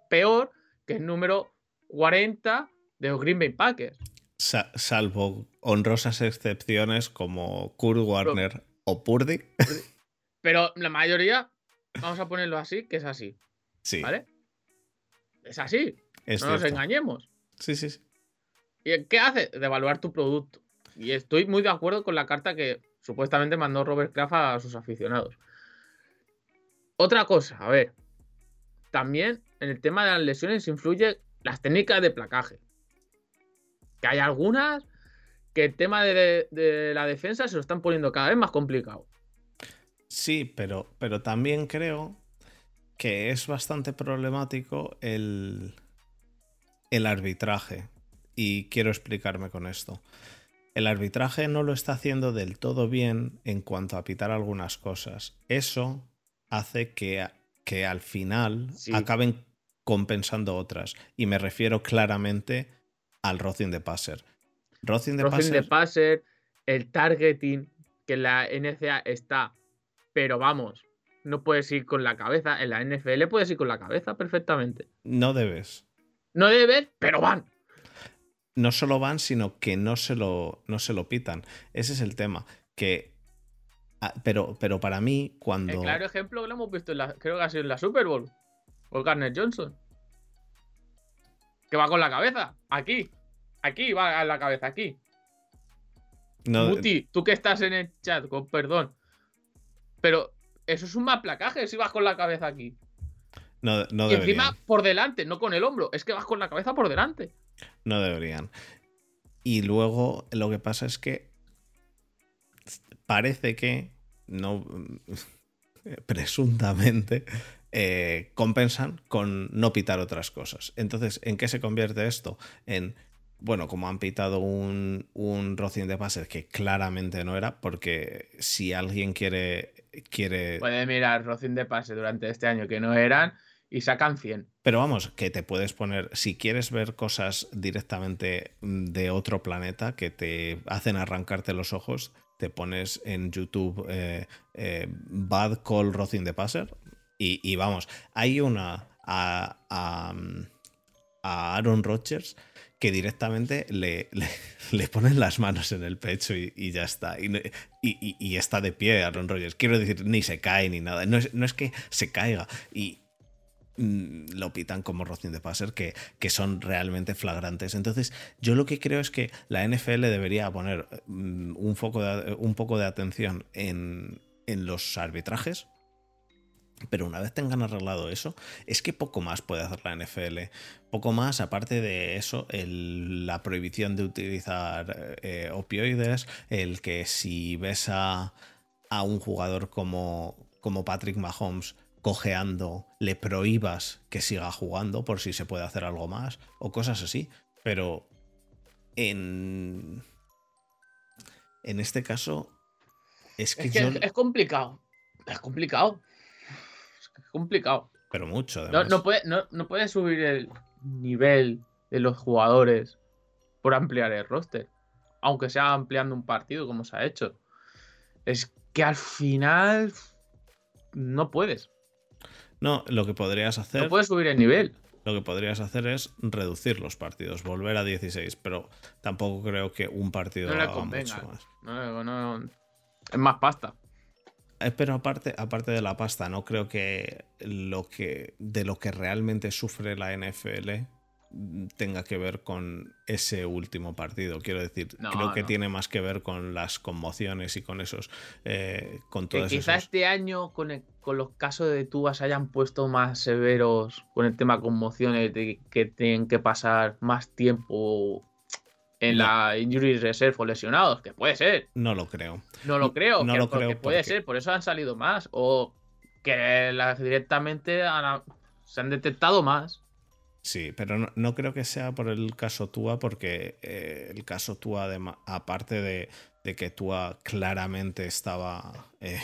peor que el número 40 de los Green Bay Packers. salvo honrosas excepciones como Kurt Warner o Purdy. Pero la mayoría, vamos a ponerlo así, que es así. Sí. ¿Vale? Es así. no nos engañemos. Sí, sí, sí. ¿Y qué hace? Devaluar tu producto. Y estoy muy de acuerdo con la carta que supuestamente mandó Robert Kraft a sus aficionados. Otra cosa, a ver. También en el tema de las lesiones influye las técnicas de placaje. Que hay algunas que el tema de, la defensa se lo están poniendo cada vez más complicado. Sí, pero, pero también creo que es bastante problemático el, el arbitraje. Y quiero explicarme con esto. El arbitraje no lo está haciendo del todo bien en cuanto a pitar algunas cosas. Eso hace que, que al final acaben compensando otras. Y me refiero claramente al Rocing de Passer. Rocing de, passer, el targeting, que la NCA está, pero vamos, no puedes ir con la cabeza. En la NFL puedes ir con la cabeza perfectamente. No debes. No debes, pero van. No solo van, sino que no se lo, no se lo pitan. Ese es el tema. Que. Ah, pero, pero para mí, cuando. El claro ejemplo que lo hemos visto, en la, creo que ha sido en la Super Bowl. O Garner Johnson. Que va con la cabeza. Aquí. Aquí va a la cabeza, aquí. No, Muti, tú que estás en el chat, con perdón. Pero eso es un mal placaje si vas con la cabeza aquí. No, no y encima por delante, no con el hombro. Es que vas con la cabeza por delante. No deberían. Y luego lo que pasa es que parece que no presuntamente eh, compensan con no pitar otras cosas. Entonces, ¿en qué se convierte esto? En bueno, como han pitado un, un Rocing de pases que claramente no era, porque si alguien quiere. quiere... Puede mirar Rocing de pase durante este año que no eran y sacan 100. Pero vamos, que te puedes poner, si quieres ver cosas directamente de otro planeta que te hacen arrancarte los ojos, te pones en YouTube eh, eh, Bad Call Rocing de Passer y, y, vamos, hay una a, a, Aaron Rodgers que directamente le, le, ponen las manos en el pecho y, ya está. Y, está de pie Aaron Rodgers. Quiero decir, ni se cae ni nada. No es, que se caiga. Y lo pitan como Rocín de Passer, que, que son realmente flagrantes. Entonces, yo lo que creo es que la NFL debería poner mm, un, foco un poco de atención en, en los arbitrajes pero una vez tengan arreglado eso, es que poco más puede hacer la NFL. Poco más, aparte de eso, la prohibición de utilizar eh, opioides, el que si ves a, un jugador como, como Patrick Mahomes cojeando, le prohíbas que siga jugando por si se puede hacer algo más, o cosas así. Pero en, en este caso, es que, es complicado. Es complicado complicado. Pero mucho, No, no, puede, no, puede subir el nivel de los jugadores por ampliar el roster. Aunque sea ampliando un partido, como se ha hecho. Es que al final no puedes. No, lo que podrías hacer. No puedes subir el nivel. Lo que podrías hacer es reducir los partidos, volver a 16, pero tampoco creo que un partido no haga mucho más. no, es más pasta. Eh, pero aparte, aparte de la pasta, no creo que lo que de lo que realmente sufre la NFL tenga que ver con ese último partido. Quiero decir, creo que tiene más que ver con las conmociones y con esos. Eh, con que quizá este año, con, con, los casos de Tubas, hayan puesto más severos con el tema conmociones, de que tienen que pasar más tiempo en la injury reserve o lesionados, que puede ser. No lo creo. No lo creo, no lo creo puede ser, por eso han salido más. O que las directamente se han detectado más. Sí, pero no, creo que sea por el caso Tua, porque eh, el caso Tua, aparte de, que Tua claramente estaba eh,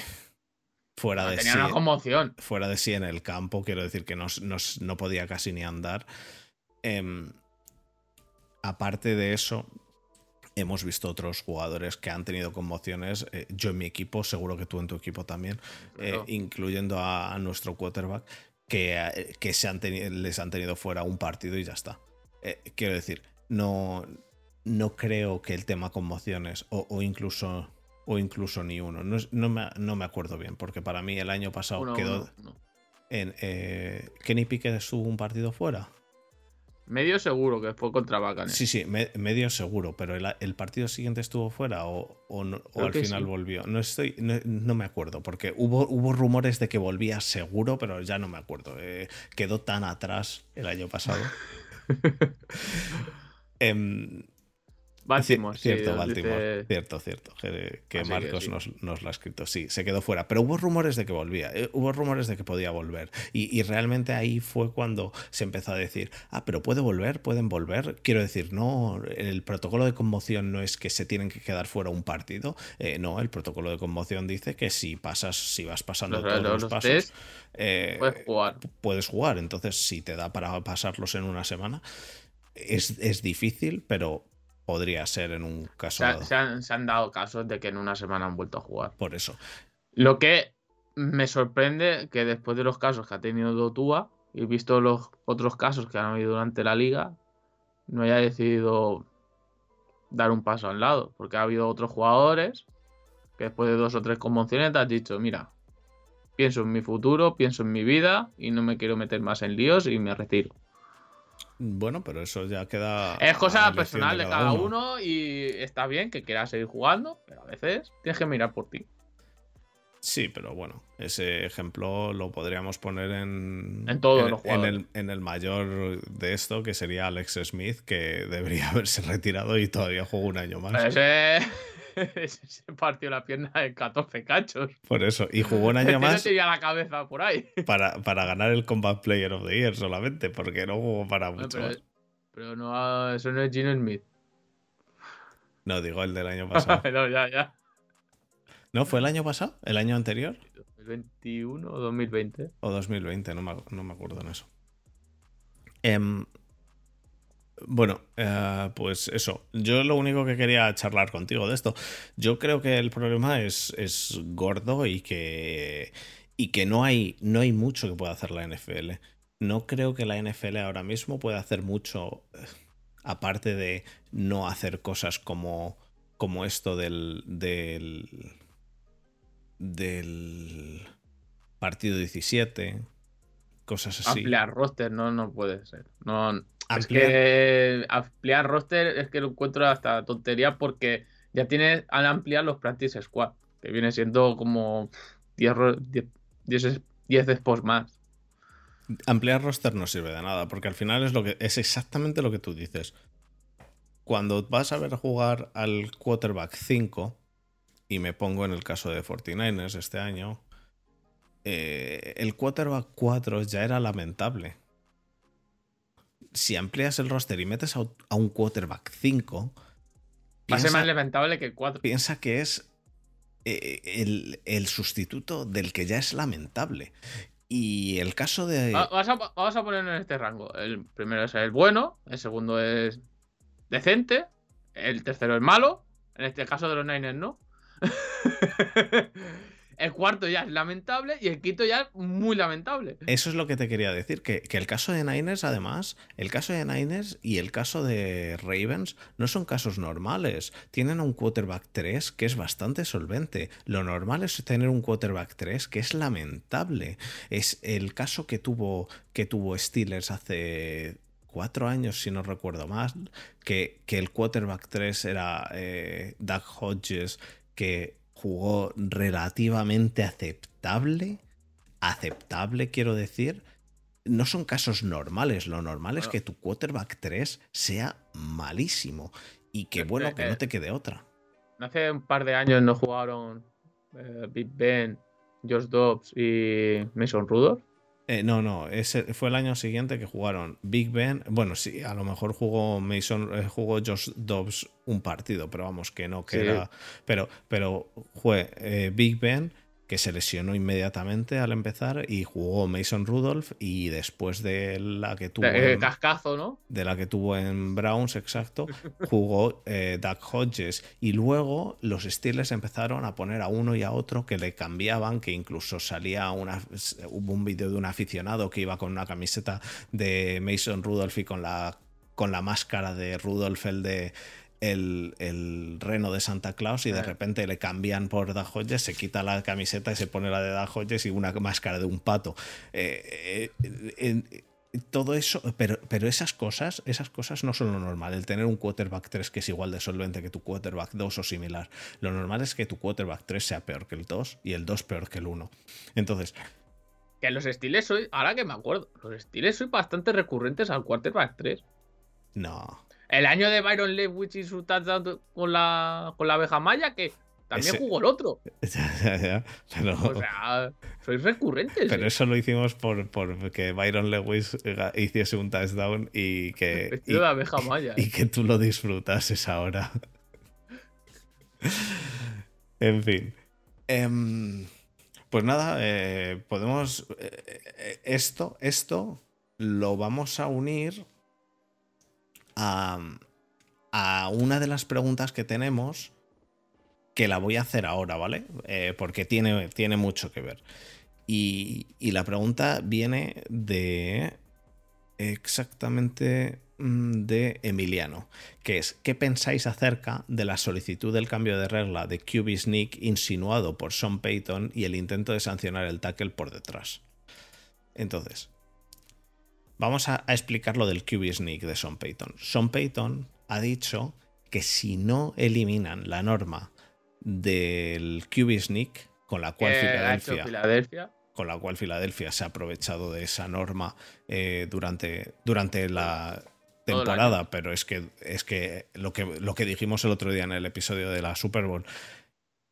fuera de sí. Una conmoción. Fuera de sí en el campo, quiero decir que no, no podía casi ni andar. Em, aparte de eso, hemos visto otros jugadores que han tenido conmociones. Eh, yo en mi equipo, seguro que tú en tu equipo también, incluyendo a, nuestro quarterback, que, eh, que se han les han tenido fuera un partido y ya está. Eh, quiero decir, no, no creo que el tema conmociones o, incluso o incluso ni uno. No, no, me, no, me, acuerdo bien, porque para mí el año pasado quedó. En, eh, Kenny Pickett estuvo un partido fuera. Medio seguro que fue contra Bacanes. Sí, sí, medio seguro, pero el, partido siguiente estuvo fuera o, al final volvió. No estoy, no, me acuerdo, porque hubo, hubo rumores de que volvía seguro, pero ya no me acuerdo. Eh, quedó tan atrás el año pasado. Em, Baltimore. Cierto, Baltimore. Cierto, cierto. Que, Marcos Nos, lo ha escrito. Sí, se quedó fuera. Pero hubo rumores de que volvía. Eh, hubo rumores de que podía volver. Y, realmente ahí fue cuando se empezó a decir, ah, pero puede volver, pueden volver. Quiero decir, no, el protocolo de conmoción no es que se tienen que quedar fuera un partido. Eh, no, el protocolo de conmoción dice que si pasas, si vas pasando todos los, pasos, eh, puedes jugar. Puedes jugar. Entonces, si te da para pasarlos en una semana. Es, es difícil, pero podría ser en un caso. Se, han, dado casos de que en una semana han vuelto a jugar. Por eso. Lo que me sorprende que después de los casos que ha tenido Tua y visto los otros casos que han habido durante la liga, no haya decidido dar un paso al lado. Porque ha habido otros jugadores que después de dos o tres conmociones te has dicho, mira, pienso en mi futuro, pienso en mi vida y no me quiero meter más en líos y me retiro. Bueno, pero eso ya queda. Es cosa personal de cada, uno. y está bien que quieras seguir jugando, pero a veces tienes que mirar por ti. Sí, pero bueno, ese ejemplo lo podríamos poner en. En todos los jugadores. En el, mayor de esto, que sería Alex Smith, que debería haberse retirado y todavía jugó un año más. Ese... se partió la pierna de 14 cachos. Por eso, y jugó un año más. tenía la cabeza por ahí. Para, para, ganar el Combat Player of the Year solamente, porque no jugó para mucho pero, no, eso no es Gino Smith. No, digo el del año pasado. no, ya, ya. ¿No fue el año pasado? ¿El año anterior? 2021 o 2020. O 2020, no me, no me acuerdo en eso. Eh, bueno, eh, pues eso. Yo lo único que quería charlar contigo de esto. Yo creo que el problema es, es gordo y que, y que no, hay, no hay mucho que pueda hacer la NFL. No creo que la NFL ahora mismo pueda hacer mucho, eh, aparte de no hacer cosas como, como esto del, del, del partido 17, cosas así. Ampliar roster, no, no puede ser. No, es que ampliar roster es que lo encuentro hasta tontería porque ya tiene al ampliar los practice squad, que viene siendo como 10, 10, 10 más. Ampliar roster no sirve de nada, porque al final es lo que es exactamente lo que tú dices. Cuando vas a ver jugar al quarterback 5, y me pongo en el caso de 49ers este año, eh, el quarterback 4 ya era lamentable si amplias el roster y metes a, un quarterback 5. Va a ser más lamentable que el 4. Piensa que es eh, el, sustituto del que ya es lamentable. Y el caso de. Vamos a, vamos a ponerlo en este rango. El primero es el bueno, el segundo es decente, el tercero es malo. En este caso de los Niners, ¿no? El cuarto ya es lamentable y el quinto ya es muy lamentable. Eso es lo que te quería decir, que, el caso de Niners, además, el caso de Niners y el caso de Ravens no son casos normales. Tienen un quarterback 3 que es bastante solvente. Lo normal es tener un quarterback 3 que es lamentable. Es el caso que tuvo, que tuvo Steelers hace cuatro años, si no recuerdo más, que, que el quarterback 3 era eh, Doug Hodges, que jugó relativamente aceptable. Aceptable, quiero decir. No son casos normales. Lo normal es que tu quarterback 3 sea malísimo. Y que bueno, que no te quede otra. Hace un par de años no jugaron eh, Big Ben, Josh Dobbs y Mason Rudolph. Eh, no, no, ese fue el año siguiente que jugaron Big Ben. Bueno, sí, a lo mejor jugó Mason, eh, jugó Josh Dobbs un partido, pero vamos, que no, que Sí. era. Pero, pero fue eh, Big Ben, que se lesionó inmediatamente al empezar, y jugó Mason Rudolph, y después de la que tuvo. Eh, en- cascazo, ¿no? de la que tuvo en Browns, exacto, jugó eh, Doug Hodges. Y luego los Steelers empezaron a poner a uno y a otro que le cambiaban, que incluso salía una, hubo un vídeo de un aficionado que iba con una camiseta de Mason Rudolph y con la, con la máscara de Rudolph, el de... El, el reno de Santa Claus y de repente le cambian por Hodges, se quita la camiseta y se pone la de Hodges y una máscara de un pato. Eh, eh, eh, todo eso, pero, pero esas cosas, esas cosas no son lo normal. El tener un quarterback 3 que es igual de solvente que tu quarterback 2 o similar. Lo normal es que tu quarterback 3 sea peor que el 2 y el 2 peor que el 1. Entonces, Que los estiles soy, ahora que me acuerdo, los estiles soy bastante recurrentes al quarterback 3. no. El año de Byron Lewis y su touchdown con la, con la abeja maya, que también Ese- jugó el otro. Ya, ya, ya, Pero, O sea, sois recurrentes. pero ¿eh? eso lo hicimos por, por que Byron Lewis eh, hiciese un touchdown y que, y, Vestido de abeja maya. y que tú lo disfrutases ahora. en fin. Em, pues nada, eh, podemos. eh, eh, esto, esto lo vamos a unir a, una de las preguntas que tenemos. Que la voy a hacer ahora, ¿vale? Eh, porque tiene, tiene mucho que ver. Y, y la pregunta viene de exactamente mm, de Emiliano, que es, ¿qué pensáis acerca de la solicitud del cambio de regla de QB Sneak insinuado por Sean Payton y el intento de sancionar el tackle por detrás? Entonces, vamos a, a explicar lo del QB Sneak de Sean Payton. Sean Payton ha dicho que si no eliminan la norma del QB Sneak, con la cual hecho Filadelfia Filadelfia. con la cual Filadelfia se ha aprovechado de esa norma eh, durante, durante la temporada, pero es que, es que, lo que lo que dijimos el otro día en el episodio de la Super Bowl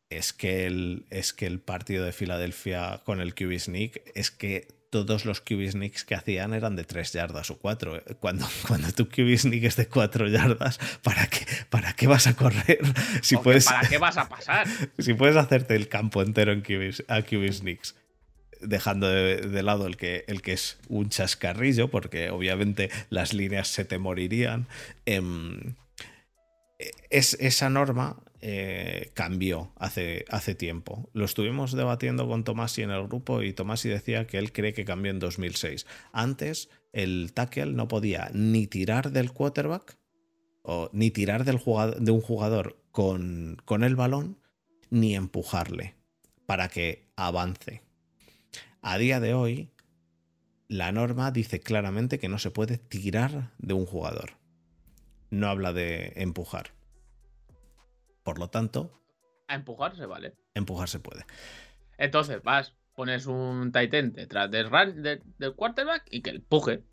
es que el, es que el partido de Filadelfia con el QB Sneak es que todos los QB Sneaks que hacían eran de 3 yardas o 4. Cuando, cuando tu QB Sneak es de 4 yardas, ¿para qué, ¿para qué vas a correr? Si Porque puedes, ¿Para qué vas a pasar? si puedes hacerte el campo entero en QB, a QB Sneaks, dejando de, de lado el que, el que es un chascarrillo, porque obviamente las líneas se te morirían, em, es, esa norma eh, cambió hace, hace tiempo. Lo estuvimos debatiendo con Tomasi en el grupo y Tomasi decía que él cree que cambió en 2006. Antes el tackle no podía ni tirar del quarterback o ni tirar del de un jugador con, con el balón ni empujarle para que avance. A día de hoy, la norma dice claramente que no se puede tirar de un jugador. No habla de empujar. Por lo tanto, A empujarse, vale. empujar se puede. Entonces vas, pones un Titan detrás del, run- de- del quarterback y que empuje.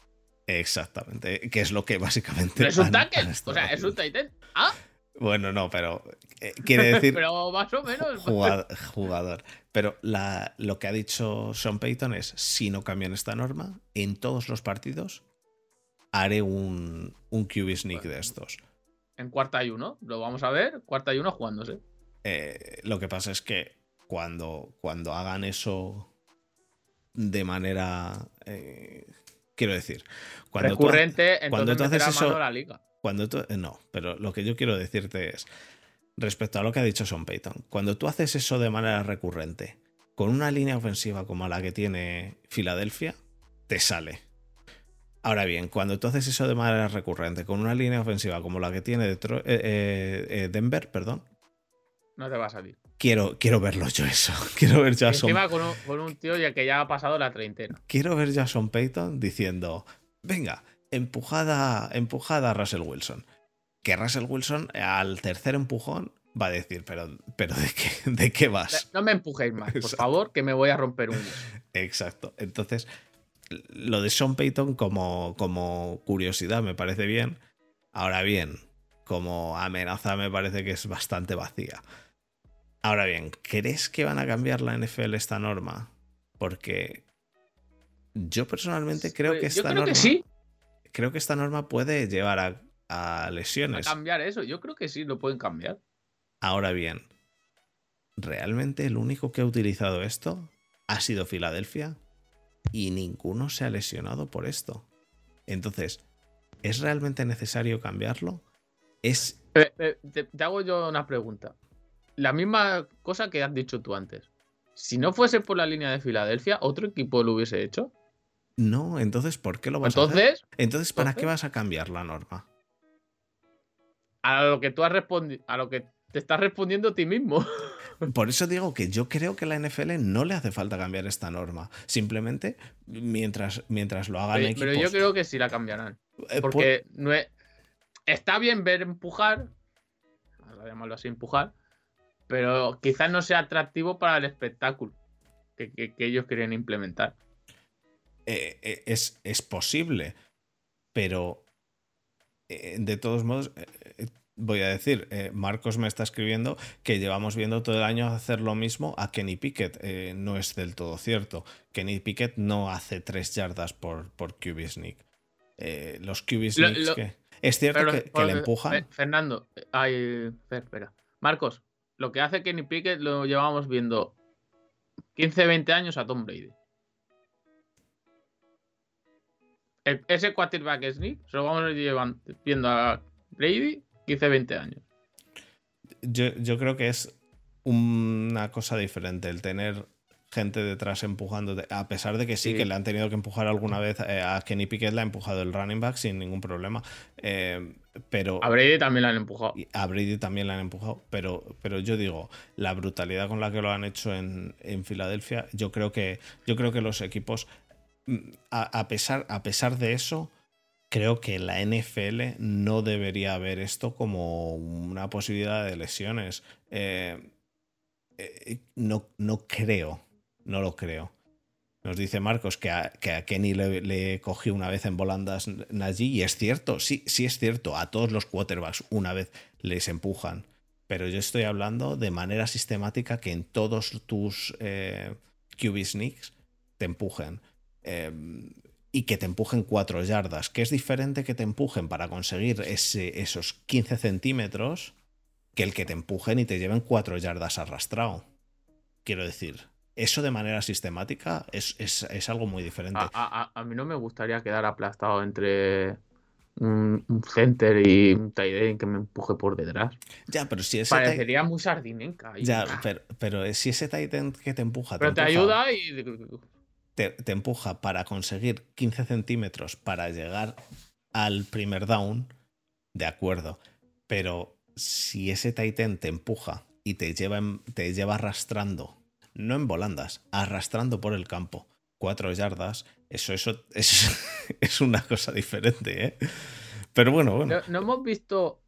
Exactamente, que es lo que básicamente... No es un han O sea, es un. Titan. Ah, Bueno, no, pero eh, quiere decir pero más o menos. jugad- jugador. Pero la- lo que ha dicho Sean Payton es, si no cambian esta norma, en todos los partidos haré un, un QB sneak de estos. En cuarta y uno, lo vamos a ver. Cuarta y uno jugándose. Eh, lo que pasa es que cuando, cuando hagan eso de manera... eh, quiero decir, cuando tú Recurrente, cuando entonces tú haces eso- la liga. Cuando tú, eh, no, pero lo que yo quiero decirte es, respecto a lo que ha dicho Sean Payton, cuando tú haces eso de manera recurrente, con una línea ofensiva como la que tiene Filadelfia, te sale. Ahora bien, cuando tú haces eso de manera recurrente, con una línea ofensiva como la que tiene Detro- eh, eh, eh, Denver, perdón, No te va a salir. quiero, quiero verlo yo eso. Quiero ver Sean encima con un, con un tío ya que ya ha pasado la treintena. quiero ver Sean Payton diciendo, venga, empujada, empujada a Russell Wilson. Que Russell Wilson al tercer empujón va a decir, pero, pero ¿de qué, de qué vas? No me empujéis más, por Exacto. favor, que me voy a romper un. Exacto. Entonces, lo de Sean Payton como, como curiosidad me parece bien. Ahora bien, como amenaza me parece que es bastante vacía. Ahora bien, ¿crees que van a cambiar la NFL esta norma? Porque Yo personalmente creo que Pues, yo esta creo norma. que sí. Creo que esta norma puede llevar a, a A lesiones. cambiar eso. Yo creo que sí lo pueden cambiar. Ahora bien, ¿realmente el único que ha utilizado esto ha sido Filadelfia? Y ninguno se ha lesionado por esto. Entonces, ¿es realmente necesario cambiarlo? Es. Eh, eh, Te, te hago yo una pregunta. La misma cosa que has dicho tú antes. Si no fuese por la línea de Filadelfia, ¿otro equipo lo hubiese hecho? No, entonces, ¿por qué lo vas a hacer? Entonces, Entonces, ¿para qué entonces- vas a cambiar la norma? a lo que tú has respondido, a lo que te estás respondiendo a ti mismo. Por eso digo que yo creo que la NFL no le hace falta cambiar esta norma. Simplemente, mientras, mientras lo hagan Pero, pero yo equipos. creo que sí la cambiarán. eh, Porque no es- está bien ver empujar, vamos a llamarlo así, empujar, pero quizás no sea atractivo para el espectáculo que, que- que ellos quieren implementar. eh, eh, es, es posible, pero de todos modos, voy a decir, eh, Marcos me está escribiendo que llevamos viendo todo el año hacer lo mismo a Kenny Pickett. Eh, no es del todo cierto. Kenny Pickett no hace tres yardas por, por QB sneak. Eh, los QB sneaks lo- que... Es cierto Pero, que, le empujan. Fe- Fernando, ay, espera. Marcos, lo que hace Kenny Pickett lo llevamos viendo 15, 20 años a Tom Brady. El- ese quarterback sneak se lo vamos llevan- viendo a Brady 15, 20 años. Yo, yo creo que es una cosa diferente el tener gente detrás empujando, a pesar de que sí, Sí. que le han tenido que empujar alguna vez eh, a Kenny Pickett, le ha empujado el running back sin ningún problema. Eh, pero A Brady también lo han empujado. a Brady también le han empujado. Pero, pero yo digo, la brutalidad con la que lo han hecho en, en Filadelfia, yo creo que, yo creo que los equipos, mm, a, a pesar, a pesar de eso, creo que la NFL no debería ver esto como una posibilidad de lesiones. Eh, eh, no, no creo, no lo creo. Nos dice Marcos que a, que Kenny le, cogió una vez en volandas Najee y es cierto, sí, sí es cierto, a todos los quarterbacks una vez les empujan. Pero yo estoy hablando de manera sistemática que en todos tus eh, QB sneaks te empujen. Eh, y que te empujen 4 yardas, que es diferente que te empujen para conseguir ese, esos 15 centímetros que el que te empujen y te lleven 4 yardas arrastrado. Quiero decir, eso de manera sistemática es, es- es algo muy diferente. A, a- a- mí no me gustaría quedar aplastado entre un, un center y un tight end que me empuje por detrás. ya, pero si ese Parecería muy sardinenca. ya, pero, pero si ese tight end que te empuja, pero te empuja- ayuda y. te, empuja para conseguir 15 centímetros para llegar al primer down, de acuerdo. Pero si ese Titan te empuja y te lleva, te lleva arrastrando, no en volandas, arrastrando por el campo, cuatro yardas, eso, eso, eso es una cosa diferente, ¿eh? Pero bueno, bueno. No, no hemos visto.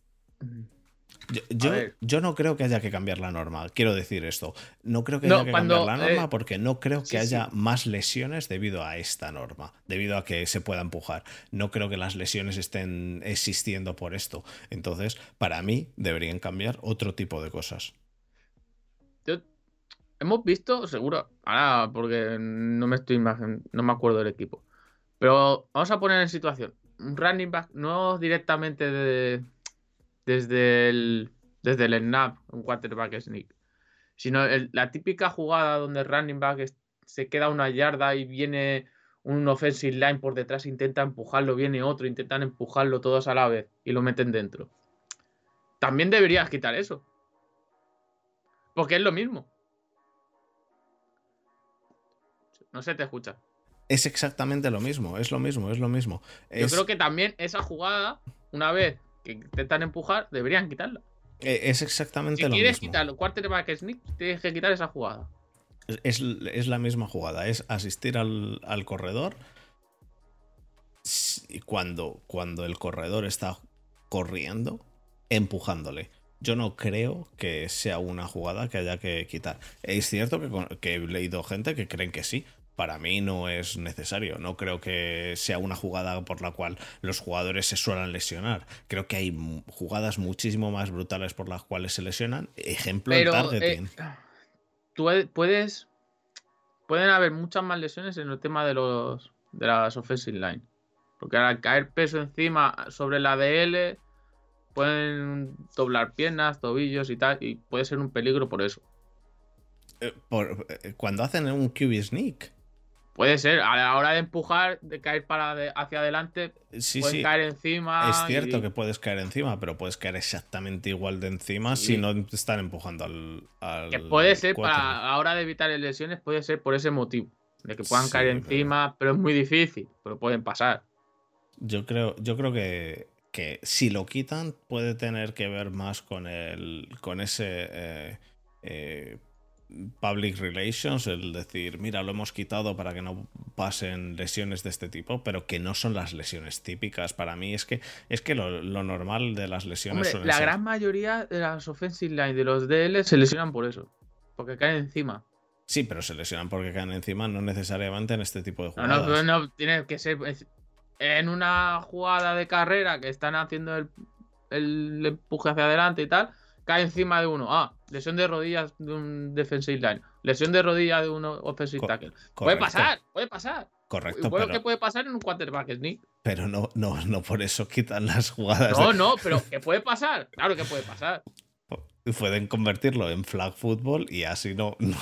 Yo, yo- no creo que haya que cambiar la norma, quiero decir esto. No creo que No, haya que cuando, cambiar la norma eh, porque no creo que sí, haya sí. más lesiones debido a esta norma, debido a que se pueda empujar. No creo que las lesiones estén existiendo por esto. Entonces, para mí, deberían cambiar otro tipo de cosas. yo- hemos visto, seguro. Ahora, porque no me estoy imagen- no me acuerdo del equipo. Pero vamos a poner en situación. Un running back, no directamente de- desde el. Desde el snap, un quarterback sneak. Sino el- la típica jugada donde el running back es- se queda una yarda y viene un offensive line por detrás, intenta empujarlo, viene otro, intentan empujarlo todos a la vez y lo meten dentro. También deberías quitar eso. Porque es lo mismo. No se te escucha. Es exactamente lo mismo, es lo mismo, es lo mismo. Yo Es, creo que también esa jugada, una vez que intentan empujar, deberían quitarla. eh, es exactamente Si lo quieres mismo. quitarlo, quarterback sneak, tienes que quitar esa jugada. Es, es la misma jugada, es asistir al, al corredor y cuando, cuando el corredor está corriendo, empujándole. Yo no creo que sea una jugada que haya que quitar. Es cierto que, que he leído gente que creen que sí. Para mí no es necesario. No creo que sea una jugada por la cual los jugadores se suelen lesionar. Creo que hay jugadas muchísimo más brutales por las cuales se lesionan. Ejemplo, Pero el targeting. eh, tú e- puedes. Pueden haber muchas más lesiones en el tema de los de las offensive line. Porque al caer peso encima sobre la DL, pueden doblar piernas, tobillos y tal, y puede ser un peligro por eso. Eh, por- eh, cuando hacen un QB sneak. Puede ser, a la hora de empujar, de caer para de- hacia adelante, Sí, pueden sí. caer encima. Es cierto y- que puedes caer encima, pero puedes caer exactamente igual de encima Sí. si no te están empujando al. al Que puede ser, para, a la hora de evitar lesiones, puede ser por ese motivo. De que puedan caer pero- encima, pero... es muy difícil, pero pueden pasar. Yo creo, yo creo que, que si lo quitan, puede tener que ver más con el. con ese. eh, eh, public relations, el decir, mira, lo hemos quitado para que no pasen lesiones de este tipo, pero que no son las lesiones típicas. Para mí es que es que lo, lo normal de las lesiones Hombre, la ser- gran mayoría de las offensive line de los DL se lesionan por eso. Porque caen encima. Sí, pero se lesionan porque caen encima, no necesariamente en este tipo de No, no, jugadas. no, tiene que ser. En una jugada de carrera que están haciendo el, el empuje hacia adelante y tal, cae encima de uno. Ah, lesión de rodillas de un defensive line. Lesión de rodilla de un offensive Co- tackle. Puede pasar, puede pasar. Correcto, Igual pero, que puede pasar en un quarterback sneak. pero no, no, no por eso quitan las jugadas. No, de- no, pero que puede pasar. Claro que puede pasar. Pueden convertirlo en flag football y así no, no,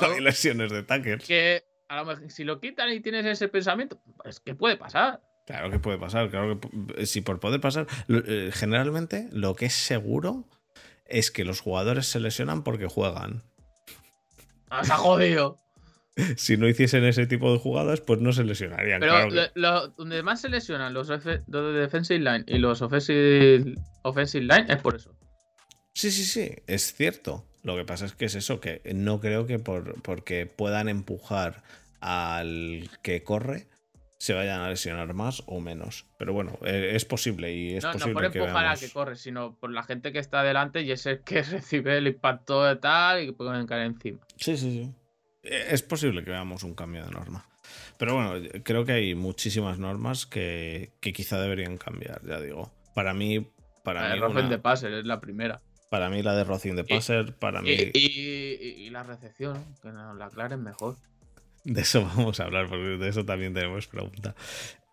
no hay lesiones de tackles. Que a lo mejor si lo quitan y tienes ese pensamiento, es que puede pasar. Claro que puede pasar, claro que pu- si por poder pasar. eh, generalmente lo que es seguro es que los jugadores se lesionan porque juegan. Ah, Se ha jodido. Si no hiciesen ese tipo de jugadas, pues no se lesionarían. Pero claro que- lo- lo- donde más se lesionan los, los de defensive line y los offensive, offensive line es por eso. Sí, sí, sí, es cierto. Lo que pasa es que es eso, que no creo que por, porque puedan empujar al que corre se vayan a lesionar más o menos. Pero bueno, eh, es posible y es No, no posible por que empujar al veamos- que corre, sino por la gente que está delante y es el que recibe el impacto de tal y que pueden caer encima. Sí, sí, sí. Eh, Es posible que veamos un cambio de norma. Pero bueno, creo que hay muchísimas normas que, que quizá deberían cambiar, ya digo. Para mí, para el mí, roughen una- de passer es la primera. para mí la de Rocing de Passer, para mí... Y, y- y- y la recepción, que nos la aclaren mejor. De eso vamos a hablar, porque de eso también tenemos pregunta.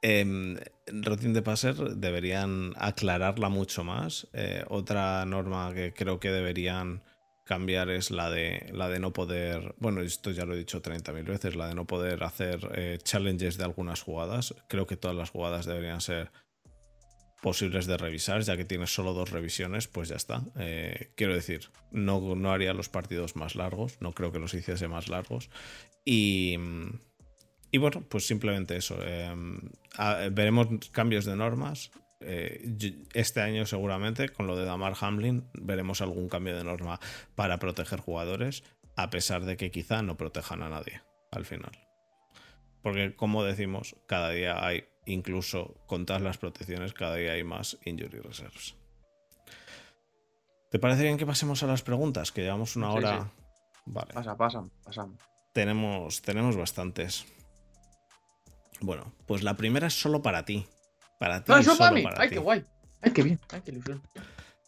Eh, Rocing de Passer deberían aclararla mucho más. Eh, otra norma que creo que deberían cambiar es la de, la de no poder, bueno, esto ya lo he dicho 30.000 veces, la de no poder hacer eh, challenges de algunas jugadas. Creo que todas las jugadas deberían ser posibles de revisar, ya que tienes solo dos revisiones, pues ya está. Eh, quiero decir, no, no haría los partidos más largos, no creo que los hiciese más largos. Y, y bueno, pues simplemente eso. eh, a- veremos cambios de normas. Eh, este año seguramente con lo de Damar Hamlin veremos algún cambio de norma para proteger jugadores, a pesar de que quizá no protejan a nadie al final. Porque como decimos, cada día hay, incluso con todas las protecciones, cada día hay más injury reserves. ¿Te parece bien que pasemos a las preguntas? Que llevamos una Sí, hora. sí. Vale. Pasa, pasan, pasamos. Tenemos, tenemos bastantes. Bueno, pues la primera es solo para ti. Para ti. No, eso solo para mí. para Ay, ti. qué guay. Ay, qué bien. Ay, qué ilusión.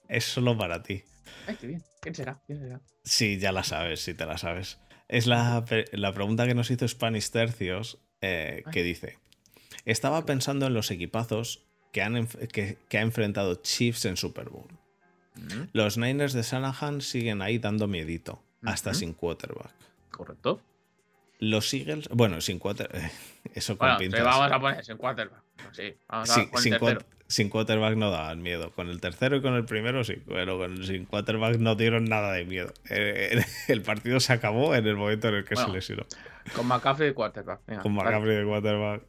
Es solo para ti. Ay, qué bien. ¿Quién será? ¿Quién será? Sí, ya la sabes, sí te la sabes. Es la, la pregunta que nos hizo Spanish Tercios, eh, que dice: Estaba pensando en los equipazos que, han que, que ha enfrentado Chiefs en Super Bowl. Los Niners de Shanahan siguen ahí dando miedito, hasta sin quarterback. Correcto. Los Eagles, bueno, sin quarterback, eso con Bueno, pinzas. te vamos a poner en quarterback. Sí, vamos a con el sin, tercero. sin quarterback no daban miedo. Con el tercero y con el primero sí, pero con, sin quarterback no dieron nada de miedo. El partido se acabó en el momento en el que Bueno, se lesionó. Con McCaffrey de quarterback. Venga, Con dale. McCaffrey de quarterback.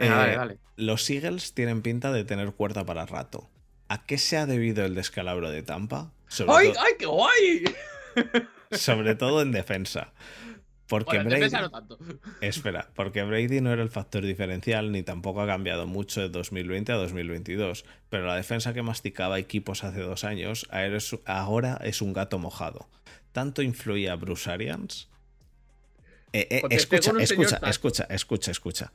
Venga, Eh, dale, dale. Los Eagles tienen pinta de tener cuerda para rato. ¿A qué se ha debido el descalabro de Tampa? Sobre, ¡Ay, ay, qué guay! sobre todo en defensa. Porque Bueno, Brady... no tanto. Espera, porque Brady no era el factor diferencial ni tampoco ha cambiado mucho de 2020 a 2022, pero la defensa que masticaba equipos hace dos años ahora es- un gato mojado. ¿Tanto influía Bruce Arians? Eh, eh, escucha, escucha, escucha, escucha, escucha.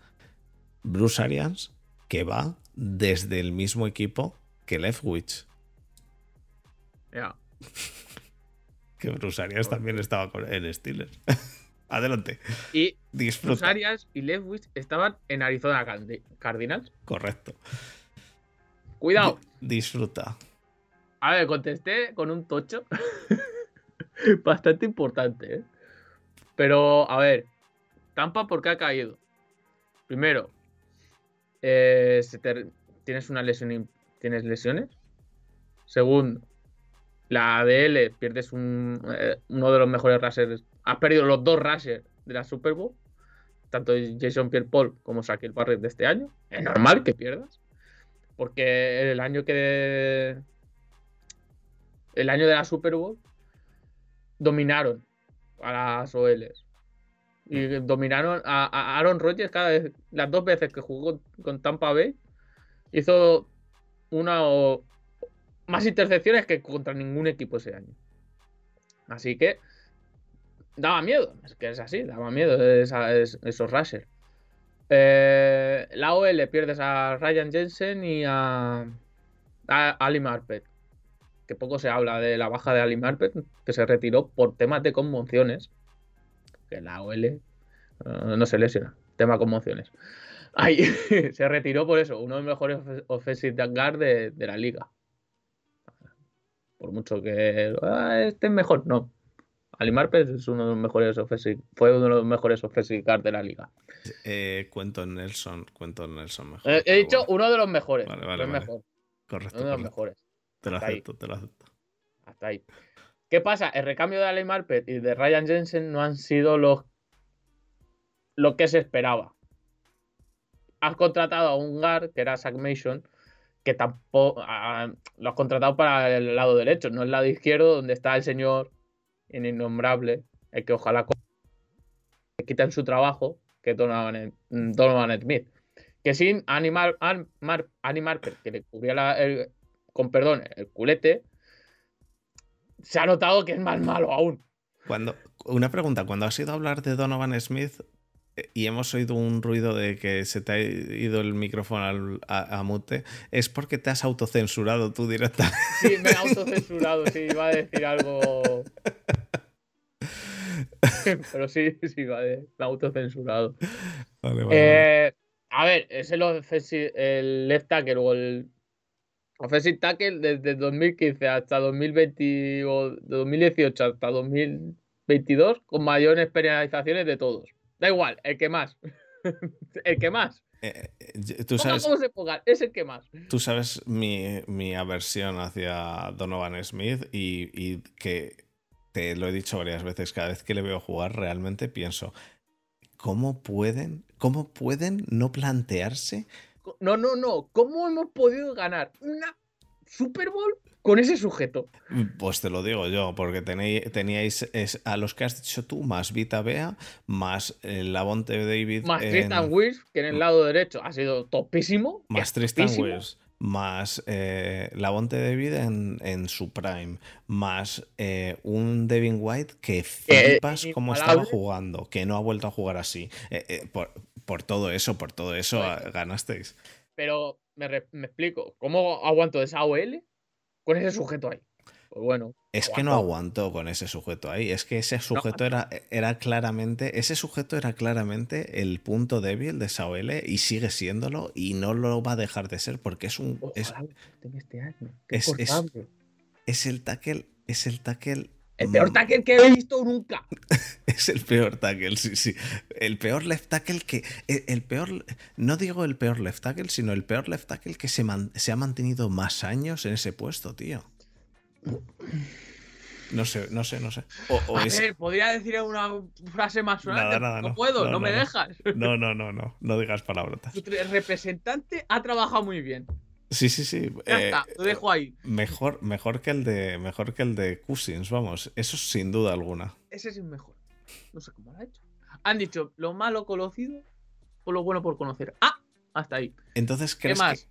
Bruce Arians que va desde el mismo equipo que Leftwich. Ya. Que Bruce Arians también estaba con- en Steelers. Adelante. Y Disfruta. Arias y Lewis estaban en Arizona Card- Cardinals. Correcto. Cuidado. Di- Disfruta. A ver, contesté con un tocho. Bastante importante, ¿eh? Pero, a ver. Tampa, ¿por qué ha caído? Primero, eh, se te- tienes una lesión. ¿Tienes lesiones? Segundo, la ADL, pierdes un, eh, uno de los mejores rushers. Has perdido los dos rushers de la Super Bowl. Tanto Jason Pierre Paul como Shaquille Barrett de este año. Es normal que pierdas. Porque el año que. El año de la Super Bowl dominaron a las OLs. Y dominaron a, a Aaron Rodgers cada vez, las dos veces que jugó con Tampa Bay, hizo una o más intercepciones que contra ningún equipo ese año. Así que daba miedo, es que es así, daba miedo esos rushers. Eh, la OL pierdes a Ryan Jensen y a, Ali Marpet. Que poco se habla de la baja de Ali Marpet, que se retiró por temas de conmociones. Que la OL eh, no se lesiona, tema conmociones. Ay, se retiró por eso, uno de los mejores offensive guard de, de la liga. Por mucho que "Ah, este es mejor, no. Ali Marpet es uno de los mejores offensive, fue uno de los mejores offensive guard de la liga. Eh, cuento Nelson. Cuento Nelson mejor. Eh, he dicho bueno, uno de los mejores. Vale, mejor, Correcto. uno de los correcto. mejores. Te lo Hasta ahí. acepto, te lo acepto. Hasta ahí. ¿Qué pasa? El recambio de Ali Marpet y de Ryan Jensen no han sido los lo que se esperaba. Has contratado a un guard que era Zach Mason, que tampoco ah, lo has contratado para el lado derecho, no el lado izquierdo, donde está el señor innombrable, el que ojalá quiten su trabajo, que es Donovan, Donovan Smith. Que sin Animal, An- Mar- Annie Marpet, que le cubría la- el- con perdón, el culete, se ha notado que es más malo aún. Cuando, una pregunta, cuando has ido a hablar de Donovan Smith eh, y hemos oído un ruido de que se te ha ido el micrófono al- a, a mute, ¿es porque te has autocensurado tú directamente? Sí, me he autocensurado, sí, iba a decir algo. Pero sí, sí, decir, me autocensurado. Vale, vale, vale. Eh, a ver, es el, offensive- el left tackle o el offensive tackle desde 2015 hasta 2020 o de 2018 hasta 2022 con mayores penalizaciones de todos. Da igual, el que más. el que más. Eh, eh, tú sabes, cómo se ponga, es el que más. tú sabes mi, mi aversión hacia Donovan Smith y, y que te lo he dicho varias veces, cada vez que le veo jugar realmente pienso, ¿cómo pueden, cómo pueden no plantearse No, no, no. ¿Cómo hemos podido ganar una Super Bowl con ese sujeto? Pues te lo digo yo, porque tenéis, teníais es, a los que has dicho tú, más Vita Bea, más eh, Lavonte David, Más en- Tristan Wirfs, que en el lado derecho ha sido topísimo. más Tristan topísimo. Más eh, Lavonte David en, en su prime, más eh, un Devin White que flipas cómo estaba inigualable. jugando, que no ha vuelto a jugar así. Eh, eh, por, por todo eso, por todo eso Bueno. ah, ganasteis. Pero me, re- me explico. ¿Cómo aguanto esa OL con ese sujeto ahí? Pues bueno. Es que no aguantó. con ese sujeto ahí. Es que ese sujeto era, era claramente. Ese sujeto era claramente el punto débil de Saoel y sigue siéndolo y no lo va a dejar de ser porque es un. Es, Ojalá tenga este año. Es- es- es el tackle. Es el tackle. El peor mm, tackle que he visto nunca. Es el peor tackle, sí, sí. El peor left tackle que. El, el peor. No digo el peor left tackle, sino el peor left tackle que se, man- se ha mantenido más años en ese puesto, tío. No sé, no sé, no sé. O, o A es- ver, podría decir una frase más sonante. Nada, nada, no, no. puedo, No, me no. dejas. No, no, no, no. No digas palabrotas. Tu representante ha trabajado muy bien. Sí, sí, sí. Ya eh, está, lo dejo ahí. mejor, mejor que el de. Mejor que el de Cousins, vamos. Eso sin duda alguna. Ese es el mejor. No sé cómo lo ha hecho. Han dicho lo malo conocido o lo bueno por conocer. Ah, hasta ahí. Entonces, ¿Qué ¿crees más? que.?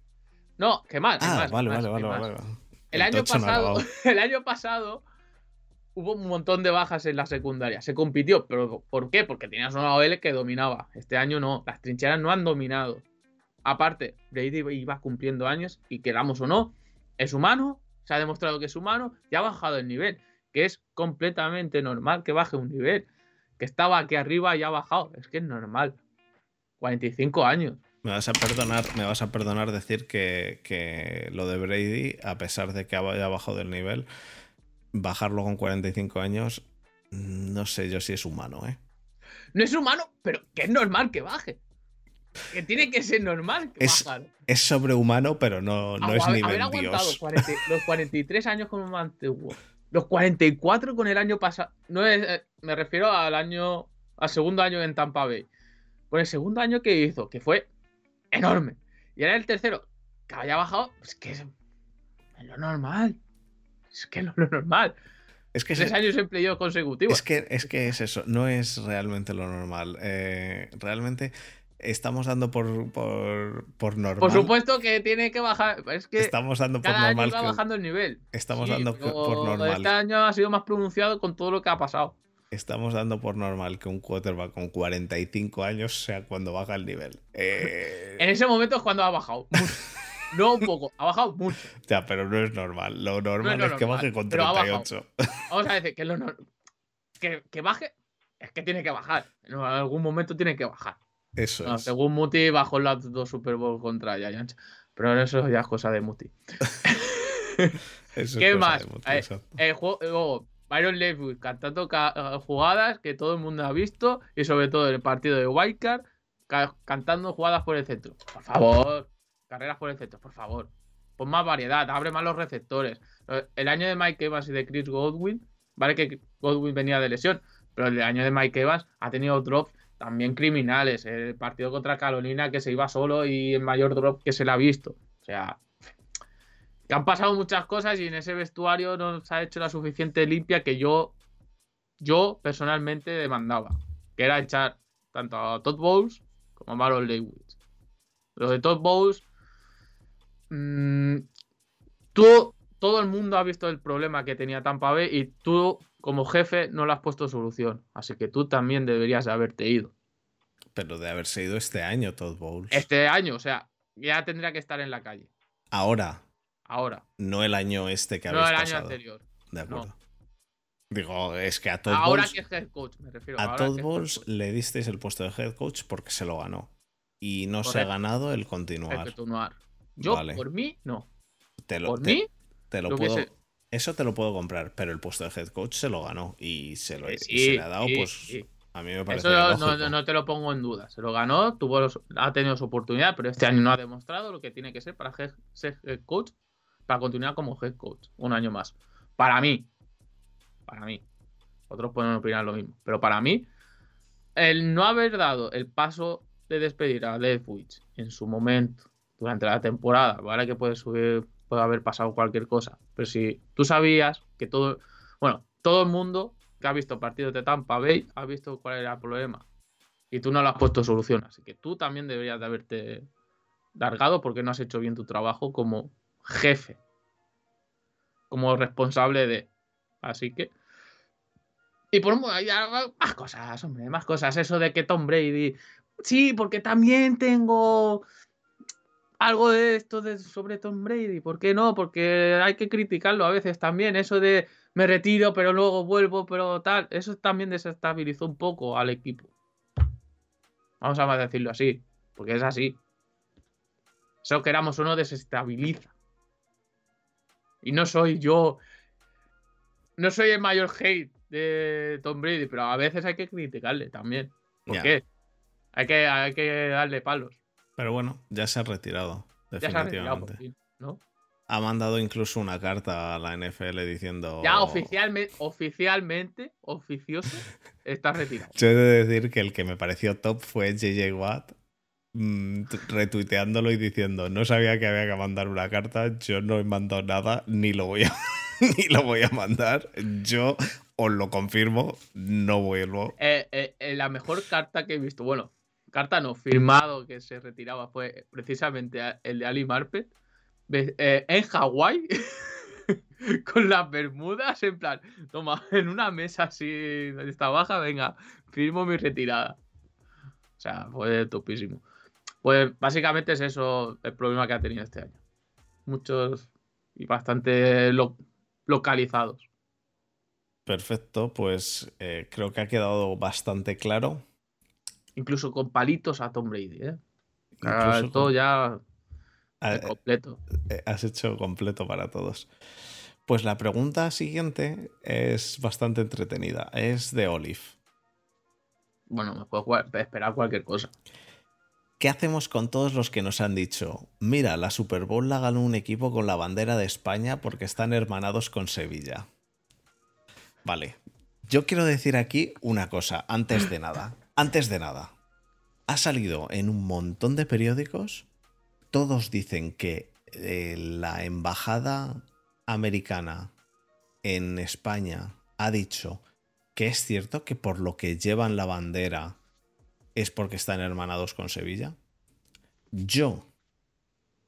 No, ¿qué más? ¿Qué Ah? ¿Qué vale, más? vale, ¿Qué vale, más? vale, vale. El, año pasado, el año pasado hubo un montón de bajas en la secundaria. Se compitió, pero ¿por qué? Porque tenías una OL que dominaba. Este año no, las trincheras no han dominado. Aparte, Brady iba cumpliendo años y queramos o no, es humano, se ha demostrado que es humano y ha bajado el nivel, que es completamente normal que baje un nivel. que estaba aquí arriba y ha bajado. Es que es normal. 45 años. Me vas a perdonar, me vas a perdonar decir que, que lo de Brady, a pesar de que haya bajado del nivel, bajarlo con 45 años, no sé yo si es humano, ¿eh? No es humano, pero que es normal que baje. Que tiene que ser normal que Es, bajar. es sobrehumano, pero no, no Agu- es nivel haber aguantado Dios. 40 los 43 años como mantuvo. Los 44 con el año pasado. No es, eh, me refiero al año. Al segundo año en Tampa Bay. Con el segundo año que hizo, que fue enorme. Y ahora el tercero, que haya bajado, pues que es, es lo normal. Es que es lo normal. Es que, Tres es, años en playoff consecutivos. es que es que es eso, no es realmente lo normal. Eh, realmente estamos dando por, por, por normal. Por supuesto que tiene que bajar. Es que estamos dando por cada año normal va que, bajando el nivel. estamos Sí, dando por normal. Este año ha sido más pronunciado con todo lo que ha pasado. Estamos dando por normal que un quarterback con 45 años sea cuando baja el nivel. Eh, En ese momento es cuando ha bajado. No un poco, ha bajado mucho. Ya, pero no es normal. Lo normal es que normal, baje con pero ha bajado. 38. Vamos a decir que, lo nor- que, que baje, es que tiene que bajar. En algún momento tiene que bajar. Eso No, es. según Muti bajó las dos Super Bowl contra Giants. Pero eso ya es cosa de Muti. Eso es ¿Qué cosa más? de Muti, Eh. El juego, Byron Leftwich cantando ca- eh, jugadas que todo el mundo ha visto y sobre todo en el partido de Wildcard ca- cantando jugadas por el centro. Por favor, carreras por el centro, por favor. Pon más variedad, abre más los receptores. Eh, El año de Mike Evans y de Chris Godwin, vale que Godwin venía de lesión, pero el año de Mike Evans ha tenido drops también criminales. El partido contra Carolina que se iba solo y el mayor drop que se le ha visto. O sea, que han pasado muchas cosas y en ese vestuario no se ha hecho la suficiente limpia que yo, yo personalmente demandaba. Que era echar tanto a Todd Bowles como a Baron Leibowitz. Lo de Todd Bowles, mm, tú, todo el mundo ha visto el problema que tenía Tampa Bay y tú, como jefe, no le has puesto solución. Así que tú también deberías de haberte ido. Pero de haberse ido este año, Todd Bowles. Este año, o sea, ya tendría que estar en la calle. Ahora, Ahora, no el año este que no habéis el año pasado. anterior. De no. acuerdo. Digo, es que a Todd Ahora que es head coach, me refiero. a ahora Todd coach. le disteis el puesto de head coach porque se lo ganó. Y no se ha ganado el continuar. Yo, Vale. por mí, no. Te lo, Por te- mí, te lo lo puedo. Eso te lo puedo comprar, pero el puesto de head coach se lo ganó y se, lo, Eh, y sí, se le ha dado, sí, pues sí. a mí me parece Eso no, no- no te lo pongo en duda. Se lo ganó, tuvo los- ha tenido su oportunidad, pero este año no ha demostrado lo que tiene que ser para ser head coach, para continuar como head coach un año más. Para mí. Para mí. Otros pueden opinar lo mismo. Pero para mí, el no haber dado el paso de despedir a Leftwich en su momento, durante la temporada, vale que puede subir, puede haber pasado cualquier cosa. Pero si tú sabías que todo, bueno, todo el mundo que ha visto partidos de Tampa Bay ha visto cuál era el problema. Y tú no le has puesto solución. Así que tú también deberías de haberte largado porque no has hecho bien tu trabajo como jefe. Como responsable de. Así que. Y por más cosas, hombre, más cosas. Eso de que Tom Brady. Sí, porque también tengo algo de esto de, sobre Tom Brady. ¿Por qué no? Porque hay que criticarlo a veces también. Eso de me retiro, pero luego vuelvo, pero tal. Eso también desestabilizó un poco al equipo. Vamos a decirlo así, porque es así. Eso queramos o no desestabiliza. Y no soy yo. No soy el mayor hate de Tom Brady, pero a veces hay que criticarle también. ¿Por qué? Hay que, hay que darle palos. Pero bueno, ya se ha retirado, Ya se ha retirado por definitivamente. fin, ¿no? Ha mandado incluso una carta a la NFL diciendo. Ya oficialmente, oficialmente, oficioso, está retirado. Yo he de decir que el que me pareció top fue JJ Watt retuiteándolo y diciendo no sabía que había que mandar una carta, yo no he mandado nada, ni lo voy a, ni lo voy a mandar. Yo os lo confirmo, no vuelvo. Eh, eh, eh, la mejor carta que he visto, bueno, carta no, firmado que se retiraba fue precisamente el de Ali Marpet eh, en Hawái con las bermudas en plan, toma, en una mesa así de esta baja, venga, firmo mi retirada. O sea, fue topísimo. Pues básicamente es eso el problema que ha tenido este año. Muchos y bastante lo- localizados. Perfecto, pues eh, creo que ha quedado bastante claro. Incluso con palitos a Tom Brady, ¿eh? Incluso todo con- ya Ah, completo. eh, has hecho completo para todos. Pues la pregunta siguiente es bastante entretenida. Es de Olive. Bueno, me puedo esperar cualquier cosa. ¿Qué hacemos con todos los que nos han dicho, mira, la Super Bowl la ganó un equipo con la bandera de España porque están hermanados con Sevilla? Vale, yo quiero decir aquí una cosa, antes de nada. Antes de nada. Ha salido en un montón de periódicos, todos dicen que eh, la embajada americana en España ha dicho que es cierto que por lo que llevan la bandera es porque están hermanados con Sevilla. Yo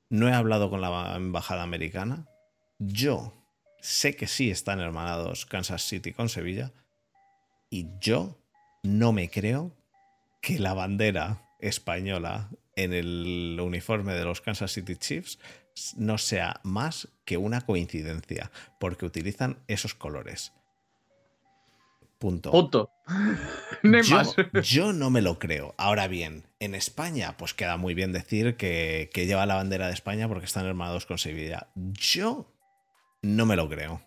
no he hablado con la embajada americana. Yo sé que sí están hermanados Kansas City con Sevilla. Y yo no me creo que la bandera española en el uniforme de los Kansas City Chiefs no sea más que una coincidencia, porque utilizan esos colores. Punto. Punto. no Yo, más. yo no me lo creo. Ahora bien, en España, pues queda muy bien decir que, que lleva la bandera de España porque están hermanados con Sevilla. Yo no me lo creo.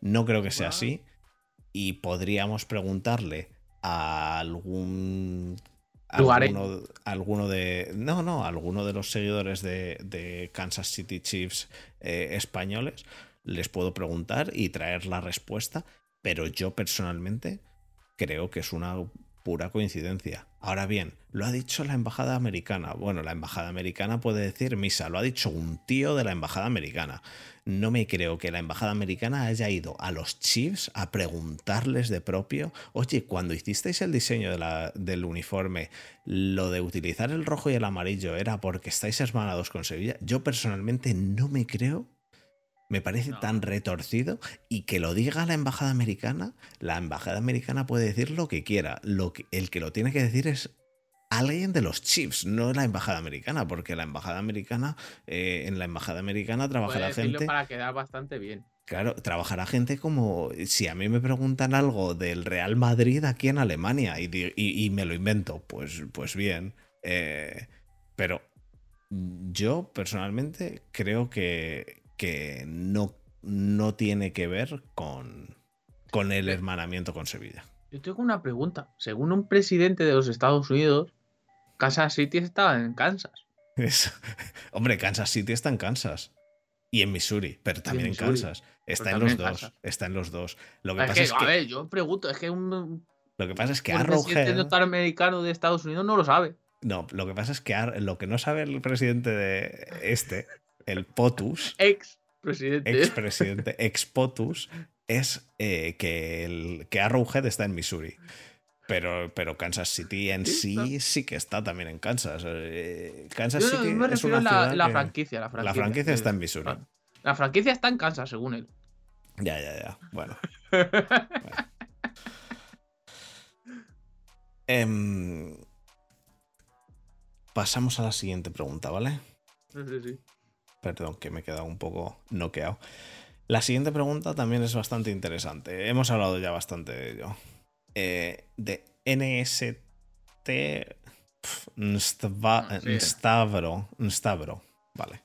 No creo que sea así. Y podríamos preguntarle a algún. Alguno, alguno de. No, no, alguno de los seguidores de, de Kansas City Chiefs eh, españoles. Les puedo preguntar y traer la respuesta. Pero yo personalmente creo que es una pura coincidencia. Ahora bien, lo ha dicho la embajada americana. Bueno, la embajada americana puede decir misa, lo ha dicho un tío de la embajada americana. No me creo que la embajada americana haya ido a los Chiefs a preguntarles de propio, oye, cuando hicisteis el diseño del uniforme, lo de utilizar el rojo y el amarillo era porque estáis hermanados con Sevilla. Yo personalmente no me creo me parece No. tan retorcido y que lo diga la embajada americana, la embajada americana puede decir lo que quiera. Lo que, el que lo tiene que decir es alguien de los chips, no la embajada americana, porque la embajada americana, eh, en la embajada americana decirlo gente. para quedar bastante bien. Claro, trabajará gente como si a mí me preguntan algo del Real Madrid aquí en Alemania y, di- y- y me lo invento, pues, pues bien. Eh, pero yo personalmente creo que, que no, no tiene que ver con, con el hermanamiento con Sevilla. Yo tengo una pregunta. Según un presidente de los Estados Unidos, Kansas City estaba en Kansas. Hombre, Kansas City está en Kansas. Y en Missouri, pero también en Missouri, Kansas. Está en los en dos. Kansas. Está en los dos. Lo que, Es pasa que, es a que, ver, yo pregunto, es que un, lo que pasa es que un presidente Arrowhead. norteamericano de Estados Unidos no lo sabe. No, lo que pasa es que Ar- lo que no sabe el presidente de este, el POTUS, Ex presidente. expresidente, ex POTUS, es eh, que, el, que Arrowhead está en Missouri. Pero, pero Kansas City en Sí, sí sí que está también en Kansas. Eh, Kansas Yo City me es refiero una a la, la franquicia, la franquicia. La franquicia está en Missouri. ah, La franquicia está en Kansas, según él. Ya, ya, ya. Bueno. Em, pasamos a la siguiente pregunta, ¿vale? Sí, sí. Perdón, que me he quedado un poco noqueado. La siguiente pregunta también es bastante interesante. Hemos hablado ya bastante de ello. Eh, de NST pf, Ah, sí. Nstavro. Nstavro. Vale.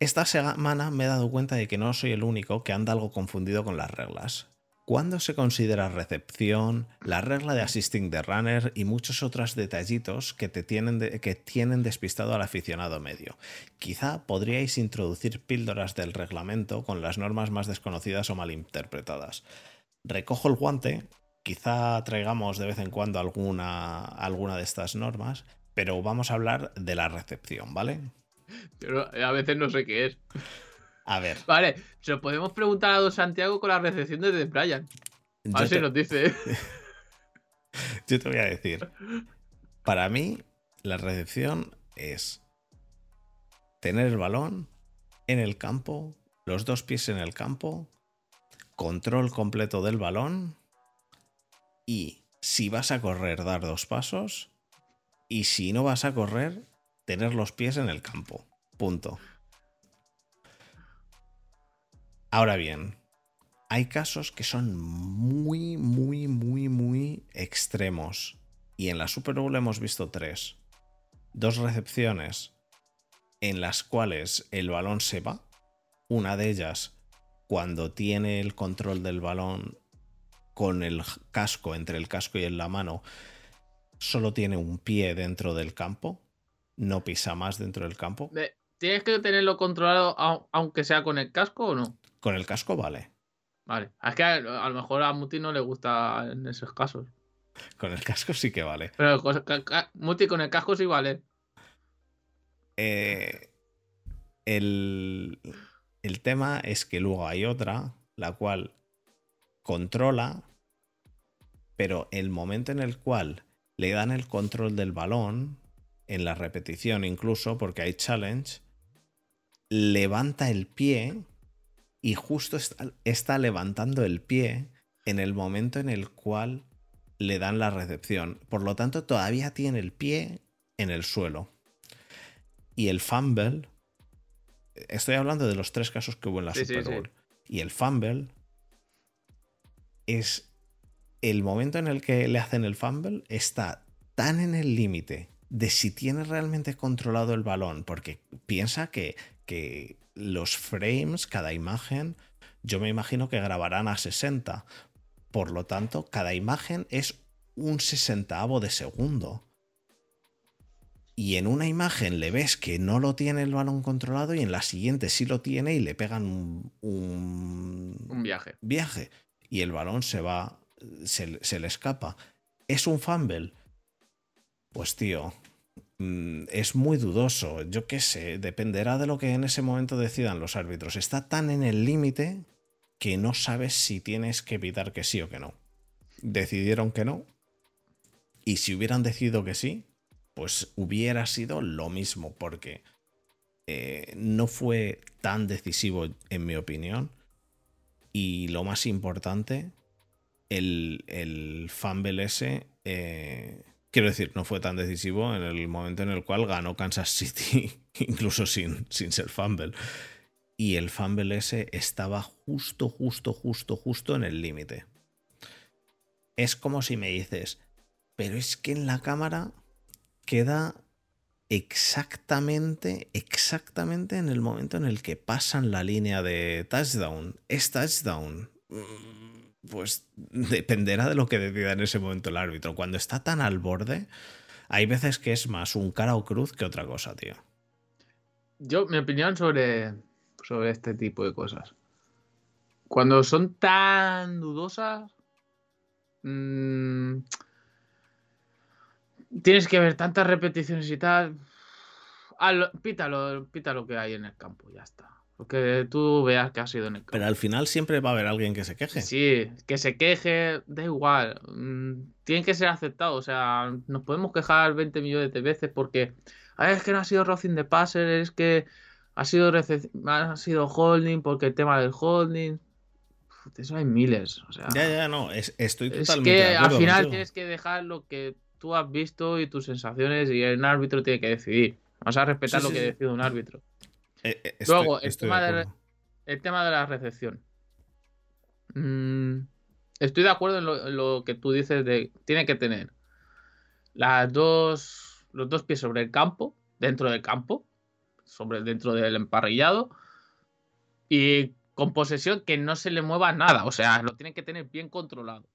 Esta semana me he dado cuenta de que no soy el único que anda algo confundido con las reglas. ¿Cuándo se considera recepción, la regla de assisting the runner y muchos otros detallitos que, te tienen que tienen despistado al aficionado medio? Quizá podríais introducir píldoras del reglamento con las normas más desconocidas o malinterpretadas. Recojo el guante, quizá traigamos de vez en cuando alguna, alguna de estas normas, pero vamos a hablar de la recepción, ¿vale? Pero a veces no sé qué es. A ver, Vale, se lo podemos preguntar a Don Santiago con la recepción de The Brian. A ver si te, nos dice. yo te voy a decir, para mí la recepción es tener el balón en el campo, los dos pies en el campo, control completo del balón y si vas a correr dar dos pasos y si no vas a correr tener los pies en el campo. Punto. Ahora bien, hay casos que son muy, muy, muy, muy extremos. Y en la Super Bowl hemos visto tres. Dos recepciones en las cuales el balón se va. Una de ellas cuando tiene el control del balón con el casco, entre el casco y en la mano, solo tiene un pie dentro del campo, no pisa más dentro del campo. ¿Tienes que tenerlo controlado aunque sea con el casco o no? Con el casco vale. Vale. Es que a, lo mejor a Muti no le gusta en esos casos. Con el casco sí que vale. Pero Muti con el casco sí vale. Eh, el, el tema es que luego hay otra, la cual controla, pero el momento en el cual le dan el control del balón, en la repetición incluso, porque hay challenge, levanta el pie y justo está, levantando el pie en el momento en el cual le dan la recepción. Por lo tanto, todavía tiene el pie en el suelo. Y el fumble, estoy hablando de los tres casos que hubo en la Super Bowl. Y el fumble es el momento en el que le hacen el fumble, está tan en el límite de si tiene realmente controlado el balón, porque piensa que, que los frames, cada imagen, yo me imagino que grabarán a 60. Por lo tanto, cada imagen es un sesentavo de segundo. Y en una imagen le ves que no lo tiene el balón controlado y en la siguiente sí lo tiene y le pegan un, un, viaje. viaje. Y el balón se va, se, se le escapa. ¿Es un fumble? Pues tío, es muy dudoso. Yo qué sé, dependerá de lo que en ese momento decidan los árbitros. Está tan en el límite que no sabes si tienes que evitar que sí o que no. Decidieron que no. Y si hubieran decidido que sí, pues hubiera sido lo mismo, porque eh, no fue tan decisivo, en mi opinión. Y lo más importante, el, el fumble eh, Quiero decir, no fue tan decisivo en el momento en el cual ganó Kansas City, incluso sin, sin ser fumble. Y el fumble ese estaba justo, justo, justo, justo en el límite. Es como si me dices, pero es que en la cámara queda exactamente, exactamente en el momento en el que pasan la línea de touchdown. Es touchdown. Mm, pues dependerá de lo que decida en ese momento el árbitro. Cuando está tan al borde, hay veces que es más un cara o cruz que otra cosa, tío. Yo, mi opinión sobre, sobre este tipo de cosas. Cuando son tan dudosas, mmm, tienes que ver tantas repeticiones y tal. pítalo que hay en el campo, ya está. Porque tú veas que ha sido en el Pero al final siempre va a haber alguien que se queje. Sí, que se queje, da igual. Mm, tienen que ser aceptados. O sea, nos podemos quejar 20 millones de veces porque es que no ha sido Rocing de Passer, es que ha sido, ha sido holding porque el tema del holding. Eso hay miles. O sea, ya, ya, no. estoy totalmente. Es que al final tienes que dejar lo que tú has visto y tus sensaciones y el árbitro tiene que decidir. Vamos a respetar lo que decide un árbitro. Eh, eh, Luego, el, tema de, el, tema de, la recepción. Mm, estoy de acuerdo en lo, que tú dices de tiene que tener las dos, los dos pies sobre el campo, dentro del campo, sobre dentro del emparrillado y con posesión que no se le mueva nada, o sea, lo tiene que tener bien controlado.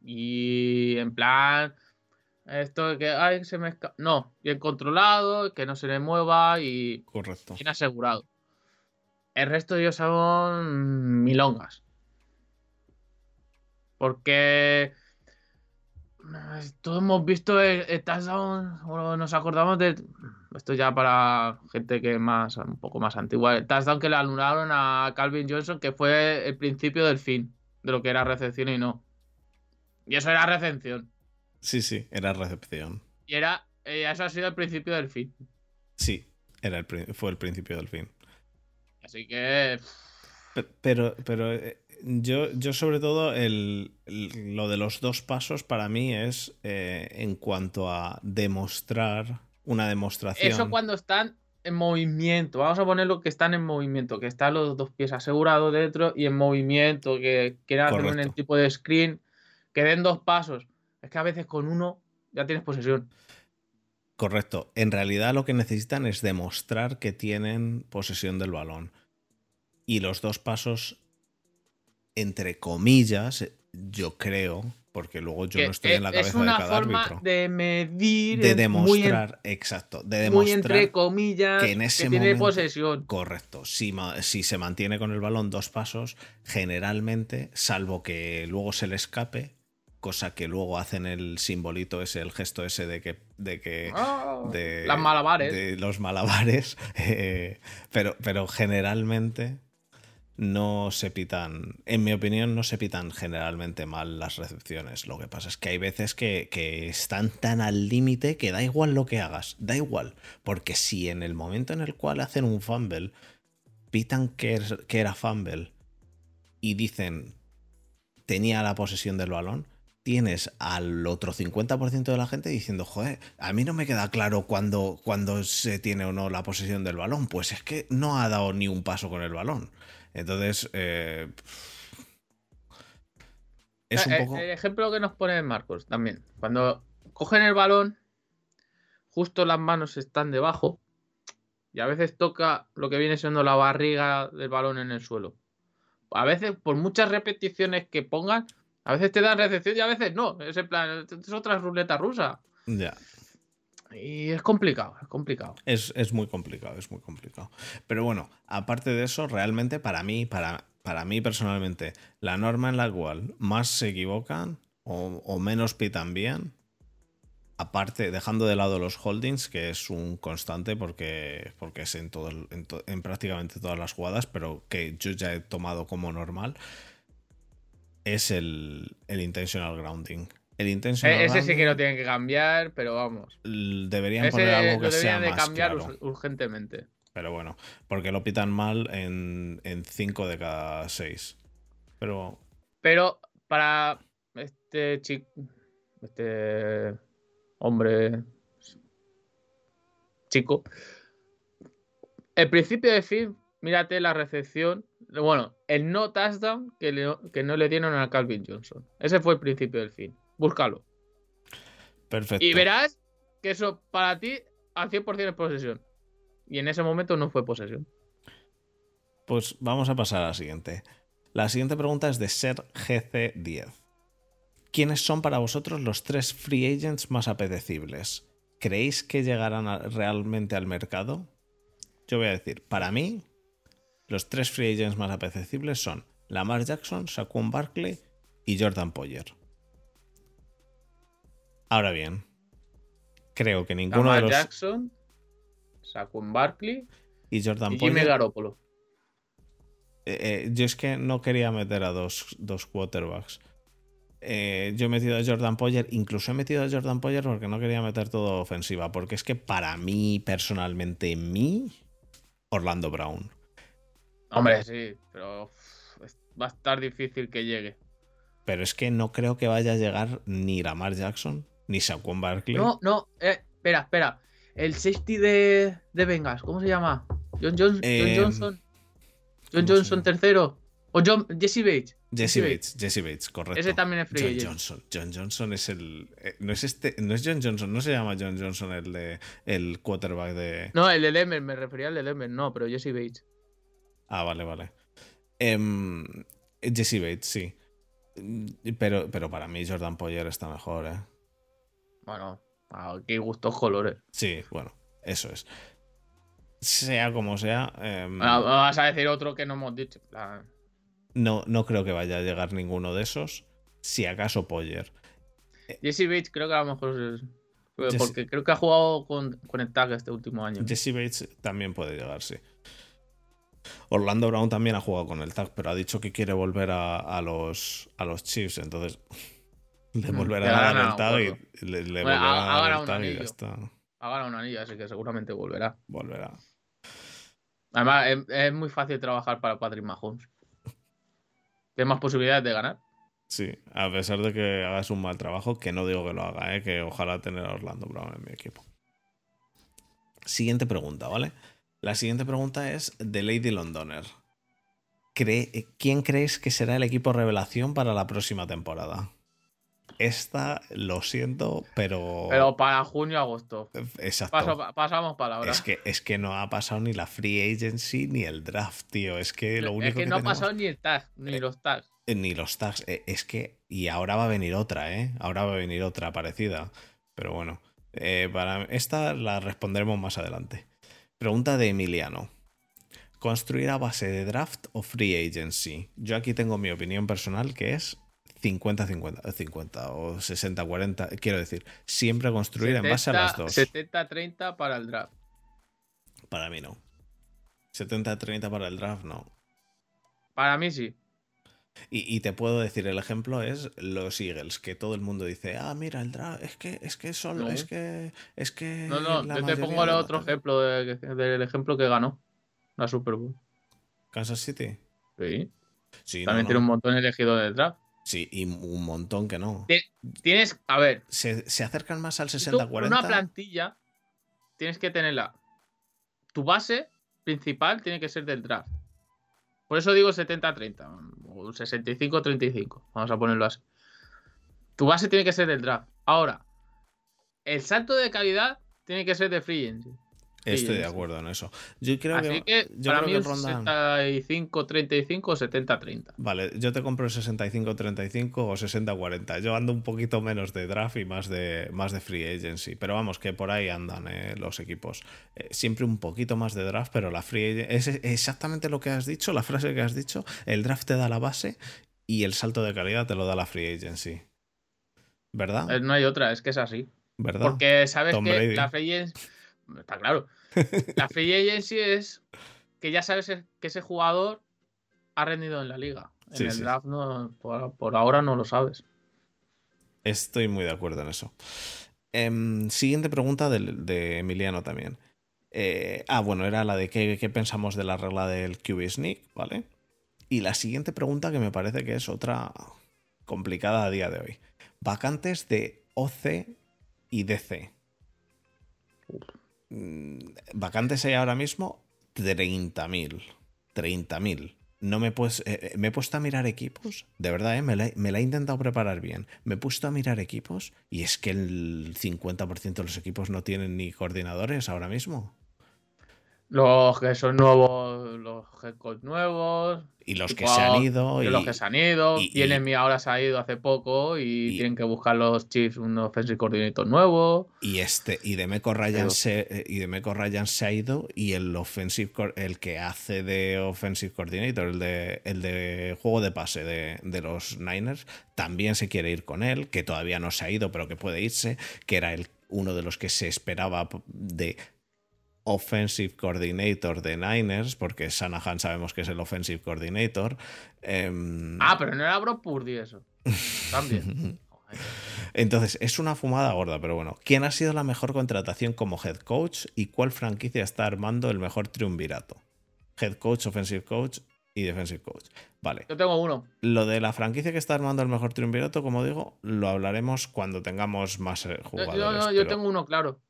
Y en plan, esto de que, ay, se me escapa. No, bien controlado, que no se le mueva y. Correcto. Bien asegurado. El resto de ellos son milongas. Porque. Todos hemos visto el, touchdown, o nos acordamos de. Esto ya para gente que es más, un poco más antigua. El touchdown que le anularon a Calvin Johnson, que fue el principio del fin de lo que era recepción y no. Y eso era recepción. Sí, sí, era recepción. Y era. Eh, eso ha sido el principio del fin. Sí, era el, fue el principio del fin. Así que. Pero, pero eh, yo, yo sobre todo el, lo de los dos pasos para mí es eh, en cuanto a demostrar una demostración. Eso cuando están en movimiento. Vamos a ponerlo que están en movimiento, que están los dos pies asegurados dentro y en movimiento, que quieren hacer un tipo de screen, que den dos pasos. Es que a veces con uno ya tienes posesión. Correcto. En realidad lo que necesitan es demostrar que tienen posesión del balón. Y los dos pasos, entre comillas, yo creo, porque luego yo Que no estoy en la es cabeza de una cada forma árbitro. de medir, De en- muy en- demostrar, exacto, de muy, demostrar entre comillas, que en ese tiene momento- posesión. Correcto. Si se mantiene con el balón dos pasos, generalmente, salvo que luego se le escape, cosa que luego hacen el simbolito ese, el gesto ese de que. De que Ah, de, las malabares. de los malabares. eh, pero, pero generalmente no se pitan. En mi opinión, no se pitan generalmente mal las recepciones. Lo que pasa es que hay veces que, que están tan al límite que da igual lo que hagas. Da igual. Porque si en el momento en el cual hacen un fumble, pitan que, que era fumble y dicen tenía la posesión del balón, tienes al otro 50% de la gente diciendo, joder, a mí no me queda claro cuándo, cuándo se tiene o no la posesión del balón. Pues es que no ha dado ni un paso con el balón. Entonces, eh, es un Eh, eh, poco... El ejemplo que nos pone Marcos también. Cuando cogen el balón, justo las manos están debajo y a veces toca lo que viene siendo la barriga del balón en el suelo. A veces, por muchas repeticiones que pongan, a veces te dan recepción y a veces no. Es en plan, es otra ruleta rusa. Ya. Y es complicado, es complicado. Es, es muy complicado, es muy complicado. Pero bueno, aparte de eso, realmente para mí, para, para mí personalmente, la norma en la cual más se equivocan o, o menos pitan bien, aparte, dejando de lado los holdings, que es un constante porque, porque es en, todo, el- en, to- en prácticamente todas las jugadas, pero que yo ya he tomado como normal, es el, el intentional grounding. El intentional E- ese sí que lo tienen que cambiar, pero vamos. deberían Ese poner algo que lo sea deberían de más cambiar claro. ur- urgentemente. Pero bueno, porque lo pitan mal en 5 de cada 6. Pero Pero para este chico, este hombre chico, el principio de fin, mírate la recepción, bueno, el no touchdown que, le- que no le dieron a Calvin Johnson. Ese fue el principio del fin. Búscalo. perfecto. Y verás que eso para ti al 100% es posesión. Y en ese momento no fue posesión. Pues vamos a pasar a la siguiente. La siguiente pregunta es de Ser GC10. ¿Quiénes son para vosotros los tres free agents más apetecibles? ¿Creéis que llegarán a- realmente al mercado? Yo voy a decir, para mí, los tres free agents más apetecibles son Lamar Jackson, Saquon Barkley y Jordan Poyer. Ahora bien, creo que ninguno Lamar de los... Jackson, Saquon Barkley Y Jordan y Jimmy Poyer Garoppolo. Eh, eh, yo es que no quería meter a dos, dos quarterbacks. Eh, yo he metido a Jordan Poyer, incluso he metido a Jordan Poyer porque no quería meter todo ofensiva, porque es que para mí, personalmente, mí, Orlando Brown. Hombre, sí, pero va a estar difícil que llegue. Pero es que no creo que vaya a llegar ni Lamar Jackson, ni Saquon Barkley. No, no, eh, espera, espera. El safety de, de Bengals, ¿cómo se llama? John, John- John Eh, Johnson. John ¿cómo se Johnson tercero. O John, Jesse Bates. Jesse Bates, Jesse Bates, correcto. Ese también es free John. Johnson. John Johnson es el. eh, no es este. No es John Johnson, no se llama John Johnson el de el quarterback de. No, el de Denver, me refería al de Denver, no, pero Jesse Bates. Ah, vale, vale. Em, Jesse Bates, sí. Pero, pero para mí Jordan Poyer está mejor, ¿eh? Bueno, aquí gustos colores. Sí, bueno, eso es. Sea como sea, em, Ah, vas a decir otro que no hemos dicho. no, no creo que vaya a llegar ninguno de esos. Si acaso Poyer. Jesse Bates creo que a lo mejor es. Jesse- Porque creo que ha jugado con, con el tag este último año. Jesse Bates también puede llegar, sí. Orlando Brown también ha jugado con el tag, pero ha dicho que quiere volver a, a los, a los Chiefs, entonces le Mm, volverá a dar el tag y le, le Bueno, a dar el un tag y ya está. Ha ganado una anillo, así que seguramente volverá. Volverá. Además, es, es muy fácil trabajar para Patrick Mahomes. Tienes más posibilidades de ganar. Sí, a pesar de que hagas un mal trabajo, que no digo que lo haga, ¿eh? que ojalá tener a Orlando Brown en mi equipo. Siguiente pregunta, ¿vale? La siguiente pregunta es de Lady Londoner. ¿Cree- ¿Quién crees que será el equipo revelación para la próxima temporada? Esta, lo siento, pero. Pero para junio, agosto. Exacto. Paso- pasamos palabra. Es que, es que no ha pasado ni la free agency ni el draft, tío. Es que lo único es que, no ha tenemos- pasado ni el tag, ni los tags. Eh, Ni los tags. Eh, Es que. Y ahora va a venir otra, ¿eh? Ahora va a venir otra parecida. Pero bueno. eh, para esta la responderemos más adelante. Pregunta de Emiliano. ¿Construir a base de draft o free agency? Yo aquí tengo mi opinión personal que es 50-50 eh, 50 o 60-40. Quiero decir, siempre construir en base a las dos. 70-30 para el draft. Para mí no. 70-30 para el draft, no. Para mí sí. Y, y te puedo decir, el ejemplo es los Eagles, que todo el mundo dice, ah, mira, el draft, es que, es que solo, No. es que, es que. No, no, la yo te pongo el otro ejemplo de- del ejemplo que ganó la Super Bowl. Kansas City. Sí. Sí, También no. tiene un montón elegido del draft. Sí, y un montón que no. Ti- Tienes, a ver, Se, se acercan más al tú, 60-40. una plantilla tienes que tenerla. Tu base principal tiene que ser del draft. Por eso digo 70-30 o 65-35. Vamos a ponerlo así. Tu base tiene que ser del draft. Ahora, el salto de calidad tiene que ser de free agency. Estoy de acuerdo en eso. Yo creo Así que, yo para creo mí que es rondan. 65-35 o 70-30. Vale, yo te compro el 65-35 o 60-40. Yo ando un poquito menos de draft y más de, más de free agency. Pero vamos, que por ahí andan eh, los equipos. Eh, siempre un poquito más de draft, pero la free agency. Es exactamente lo que has dicho, la frase que has dicho. El draft te da la base y el salto de calidad te lo da la free agency. ¿Verdad? Eh, No hay otra, es que es así. ¿Verdad? Porque sabes Tom que Brady. la free agency. Está claro. La free agency es que ya sabes que ese jugador ha rendido en la liga. En Sí, el sí. draft no, por, por ahora no lo sabes. Estoy muy de acuerdo en eso. Em, siguiente pregunta de, Emiliano también. Eh, ah, bueno, era la de qué, qué pensamos de la regla del QB Sneak, ¿vale? Y la siguiente pregunta que me parece que es otra complicada a día de hoy. Vacantes de OC y DC. Mm, Vacantes hay ahora mismo 30.000. 30.000. No me, pues, eh, me he puesto a mirar equipos, de verdad, eh, me, la, me la he intentado preparar bien. Me he puesto a mirar equipos y es que el 50% de los equipos no tienen ni coordinadores ahora mismo. Los que son nuevos, los head coach nuevos. Y los que se han ido. Y, los que se han ido. y- Y, ahora se ha ido hace poco y, y- tienen que buscar los Chiefs un offensive coordinator nuevo. y este, y Demeco Ryan Pero- se, y Demeco Ryan se ha ido. Y el offensive el que hace de offensive coordinator, el de, el de juego de pase de, de los Niners, también se quiere ir con él, que todavía no se ha ido, pero que puede irse, que era el, uno de los que se esperaba de offensive coordinator de Niners, porque Shanahan sabemos que es el offensive coordinator. Em, Ah, pero no era Brock Purdy eso. También. Entonces, es una fumada gorda, pero bueno. ¿Quién ha sido la mejor contratación como head coach y cuál franquicia está armando el mejor triunvirato? Head coach, offensive coach y defensive coach. Vale. Yo tengo uno. Lo de la franquicia que está armando el mejor triunvirato, como digo, lo hablaremos cuando tengamos más eh, Yo, jugadores. yo- no, yo pero tengo uno claro.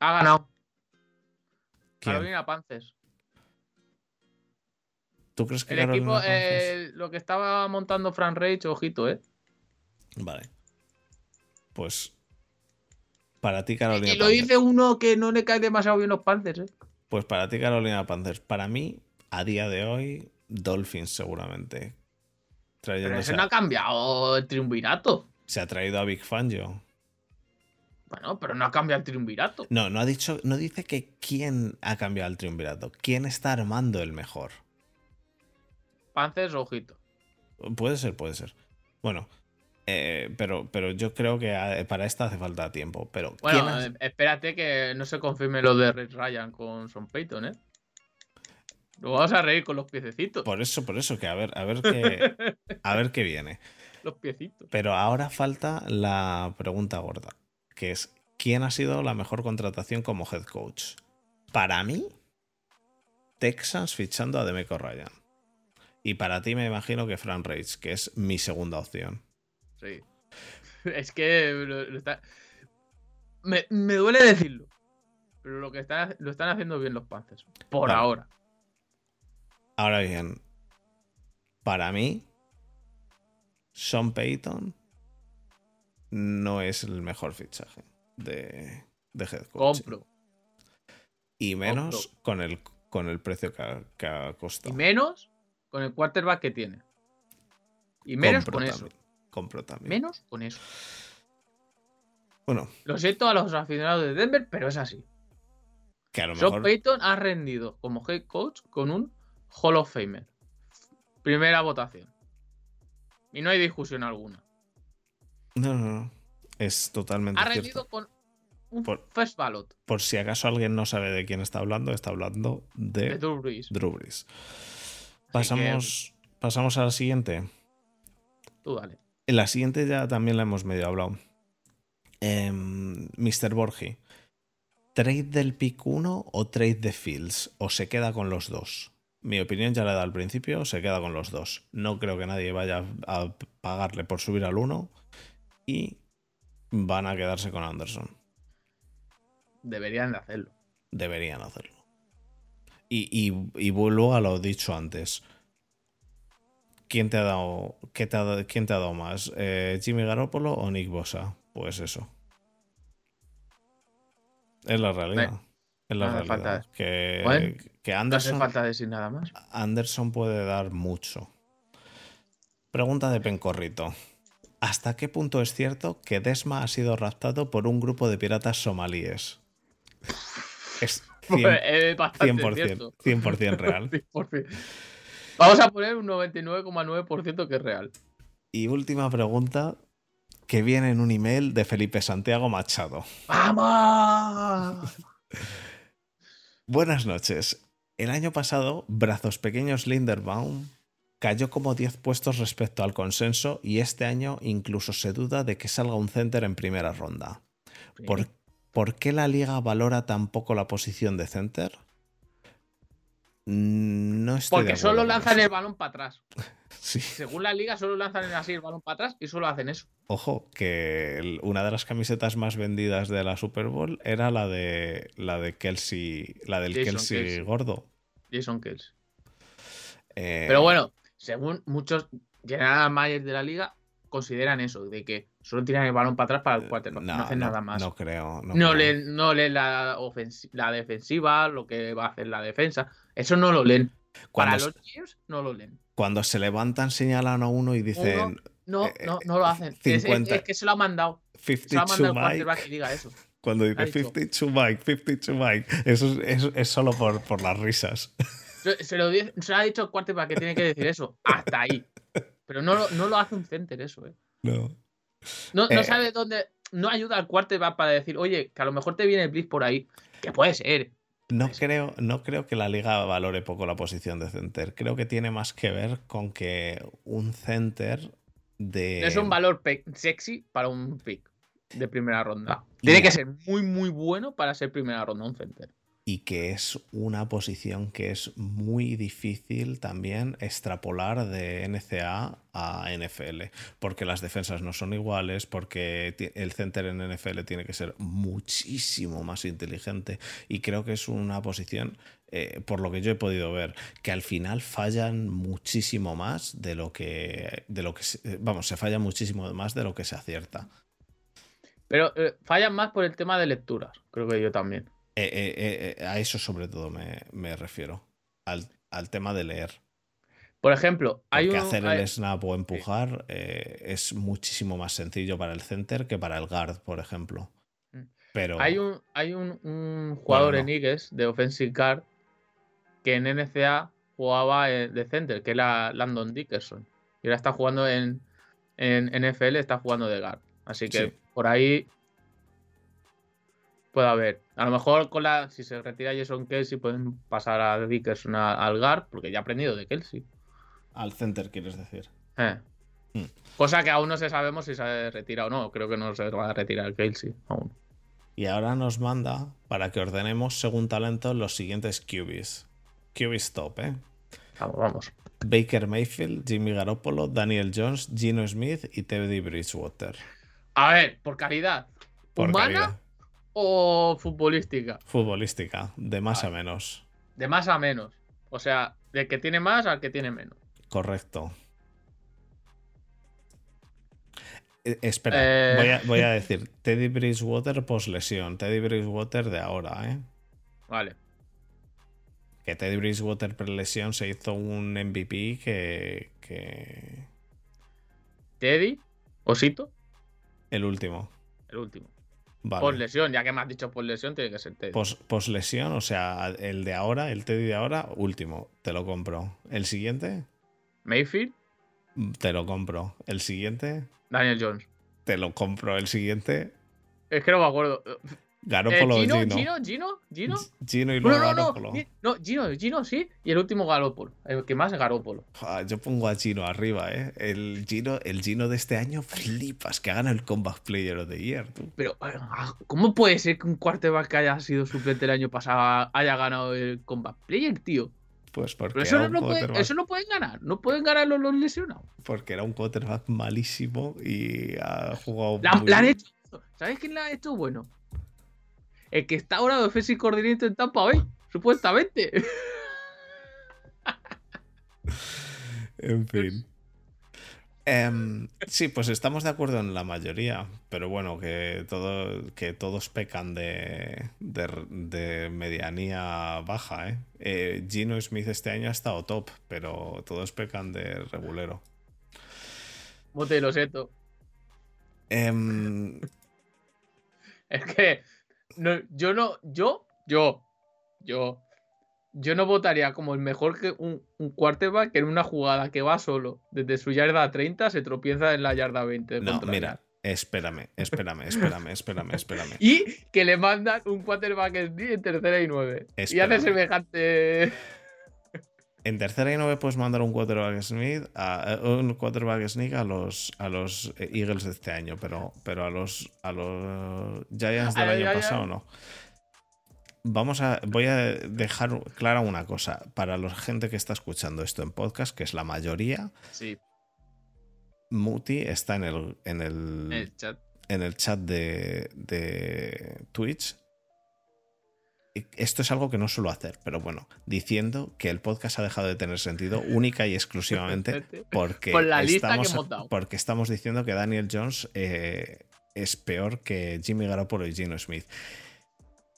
Ha ganado. ¿Quién? Carolina Panthers. ¿Tú crees que El Carolina equipo, eh, lo que estaba montando Fran Reich, ojito, ¿eh? Vale. Pues para ti, Carolina Y lo Panthers. dice uno que no le cae demasiado bien los Panthers, ¿eh? Pues para ti, Carolina Panthers. Para mí, a día de hoy, Dolphins seguramente. Pero a- no ha cambiado el triunvirato. Se ha traído a Big Fangio. Bueno, pero no ha cambiado el triunvirato. No, no ha dicho, no dice que quién ha cambiado el triunvirato. ¿Quién está armando el mejor? Panthers, ojito. Puede ser, puede ser. Bueno, eh, pero, pero yo creo que para esta hace falta tiempo. Pero Bueno, ¿quién ha- eh, espérate que no se confirme lo de Red Ryan con Son Payton, ¿eh? Lo vamos a reír con los piececitos. por eso, por eso que a ver, a ver qué, a ver qué viene. Los piecitos. Pero ahora falta la pregunta gorda, que es ¿quién ha sido la mejor contratación como head coach? Para mí, Texans fichando a Demeco Ryan. Y para ti me imagino que Fran Reich, que es mi segunda opción. Sí. Es que lo- lo está- me, me duele decirlo. Pero lo que están, lo están haciendo bien los Panthers. Por Vale. ahora. Ahora bien, para mí, Sean Payton no es el mejor fichaje de, de head coach. Compro. Y menos con el, con el precio que ha, que ha Y costado. menos con el quarterback que tiene. Y menos Compro con eso. Compro también. Menos con eso. Bueno, Lo siento a los aficionados de Denver, pero es así. que a lo mejor. Payton ha rendido como head coach con un Hall of Famer. Primera votación. Y no hay discusión alguna. No, no, no. Es totalmente Ha cierto. rendido con un Por- first ballot Por si acaso alguien no sabe de quién está hablando, está hablando de, de Drew Brees. Drew Brees. Así Pasamos, pasamos a la siguiente. tú dale. En la siguiente ya también la hemos medio hablado. Em, Mr. Borgi. ¿Trade del pick 1 o trade de Fields? ¿O se queda con los dos? Mi opinión ya la he dado al principio, se queda con los dos. No creo que nadie vaya a pagarle por subir al 1 y van a quedarse con Anderson. Deberían de hacerlo. Deberían hacerlo. Y, y- y vuelvo a lo dicho antes. ¿Quién te ha dado, qué te ha quién te ha dado más? Eh, ¿Jimmy Garoppolo o Nick Bosa? Pues eso. Es la realidad. Es la no realidad. falta. Que, Bueno, que No hace Anderson, falta decir nada más. Anderson puede dar mucho. Pregunta de Pencorrito. ¿Hasta qué punto es cierto que Desma ha sido raptado por un grupo de piratas somalíes? Es 100%, Pues, es bastante 100%, cierto. 100% real. 100%. Vamos a poner un 99,9% que es real. Y última pregunta que viene en un email de Felipe Santiago Machado. ¡Vamos! Buenas noches. El año pasado, Brazos Pequeños Linderbaum cayó como 10 puestos respecto al consenso y este año incluso se duda de que salga un center en primera ronda. ¿Por, por qué la liga valora tan poco la posición de center? Mm, No estoy Porque solo lanzan el balón para atrás. Sí. Según la liga, solo lanzan así el balón para atrás y solo hacen eso. Ojo, que una de las camisetas más vendidas de la Super Bowl era la de la de Kelsey, la del Jason Kelsey, Kelsey. gordo. Jason Kells. Eh, Pero bueno, según muchos general managers de la liga, consideran eso, de que solo tiran el balón para atrás para el quarterback. No, hacen nada más. No creo. No, creo. leen, no leen la, la defensiva, lo que va a hacer la defensa. Eso no lo leen. Cuando, Para los Chiefs no lo leen. cuando se levantan, señalan a uno y dicen No, Eh, no, no lo hacen. Es- Es, 50. es que se lo ha mandado. Se lo 52 ha mandado el quarterback que diga eso. Cuando dice dicho. 52 Mike, 52 Mike. Eso es, es- es solo por, por las risas. Se, lo, se lo ha dicho el quarterback que tiene que decir eso. Hasta ahí. Pero no, lo- no lo hace un center eso, eh. No. No, no Eh. sabe dónde. No ayuda al quarterback para decir, oye, que a lo mejor te viene el blitz por ahí. Que puede ser. No creo, no creo que la liga valore poco la posición de center. Creo que tiene más que ver con que un center de. Es un valor sexy para un pick de primera ronda. Tiene Ya. que ser muy, muy bueno para ser primera ronda un center. Y que es una posición que es muy difícil también extrapolar de NCA a NFL, porque las defensas no son iguales, porque el center en NFL tiene que ser muchísimo más inteligente y creo que es una posición, eh, por lo que yo he podido ver, que al final fallan muchísimo más de lo que, de lo que se- vamos, se falla muchísimo más de lo que se acierta. Pero eh, fallan más por el tema de lecturas. Creo que yo también. Eh, eh, eh, a eso sobre todo me, me refiero, al, al tema de leer. Por ejemplo, hay Porque un. hacer hay- el snap o empujar es muchísimo más sencillo para el center que para el guard, por ejemplo. Mm. Pero Hay un, hay un, un jugador no. en Eagles de Offensive Guard que en NCA jugaba de center, que era Landon Dickerson. Y ahora está jugando en, en NFL, está jugando de guard. Así que Sí. por ahí puede haber. A lo mejor con la, si se retira Jason Kelsey pueden pasar a Dickerson al guard, porque ya ha aprendido de Kelsey. al center, quieres decir. Eh. Mm. Cosa que aún no se sabemos si se retira o no. Creo que no se va a retirar Kelsey aún. Y ahora nos manda para que ordenemos según talento los siguientes QBs. QBs top, ¿eh? Vamos, vamos. Baker Mayfield, Jimmy Garoppolo, Daniel Jones, Gino Smith y Teddy Bridgewater. A ver, por calidad. Por ¿Humana calidad. O futbolística? Futbolística, de más a menos. De más a menos. O sea, del que tiene más al que tiene menos. Correcto. Eh, espera, Eh. voy, a, voy a decir Teddy Bridgewater post lesión. Teddy Bridgewater de ahora, ¿eh? Vale. Que Teddy Bridgewater pre lesión se hizo un MVP que, que. Teddy, Osito, El último. el último. Vale. Por lesión, ya que me has dicho por lesión, tiene que ser Teddy. Post, lesión, o sea, el de ahora, el Teddy de ahora, último. Te lo compro. El siguiente, Mayfield, te lo compro. El siguiente, Daniel Jones. te lo compro. El siguiente, Es que no me acuerdo. Eh, Garoppolo Gino, Gino. Gino, Gino, Gino. Gino y luego no, no, no, Gino, Gino sí. Y el último Garópolo. El que más es Garópolo. Ah, Yo pongo a Gino arriba, ¿eh? El Gino, el Gino de este año flipas, que gana el Comeback Player of the Year, tú. Pero, ah, ¿cómo puede ser que un quarterback que haya sido suplente el año pasado haya ganado el Combat Player, tío? Pues porque Pero eso no, puede- eso pueden ganar. No pueden ganar los, los lesionados. porque era un quarterback malísimo y ha jugado La, muy la han bien. hecho. ¿Sabes quién la ha hecho bueno? El que está ahora de offensive coordinator en Tampa Bay, supuestamente. En fin. Em, sí, pues estamos de acuerdo en la mayoría, pero bueno, que, todo, que todos pecan de, de, de medianía baja. ¿eh? Eh, Gino Smith este año ha estado top, pero todos pecan de regulero. Bote lo siento. Em, Es que no, yo no, yo, yo, yo, yo no votaría como el mejor que un, un quarterback que en una jugada que va solo desde su yarda 30 se tropieza en la yarda 20. de no, mira, espérame, espérame, espérame, espérame, espérame. Y que le mandan un quarterback en tercera y nueve. Y hace semejante. En tercera y nueve puedes mandar un quarterback sneak a, a- un quarterback sneak a los a los eh, Eagles de este año, pero, pero a los a los Giants del año pasado no. Vamos a voy a dejar clara una cosa para la gente que está escuchando esto en podcast, que es la mayoría. Sí, Muti está en el en el, el chat. en el chat de, de Twitch. Y Esto es algo que no suelo hacer, pero bueno, diciendo que el podcast ha dejado de tener sentido única y exclusivamente porque, Por la lista que estamos, hemos dado. porque estamos diciendo que Daniel Jones eh, es peor que Jimmy Garoppolo y Gino Smith.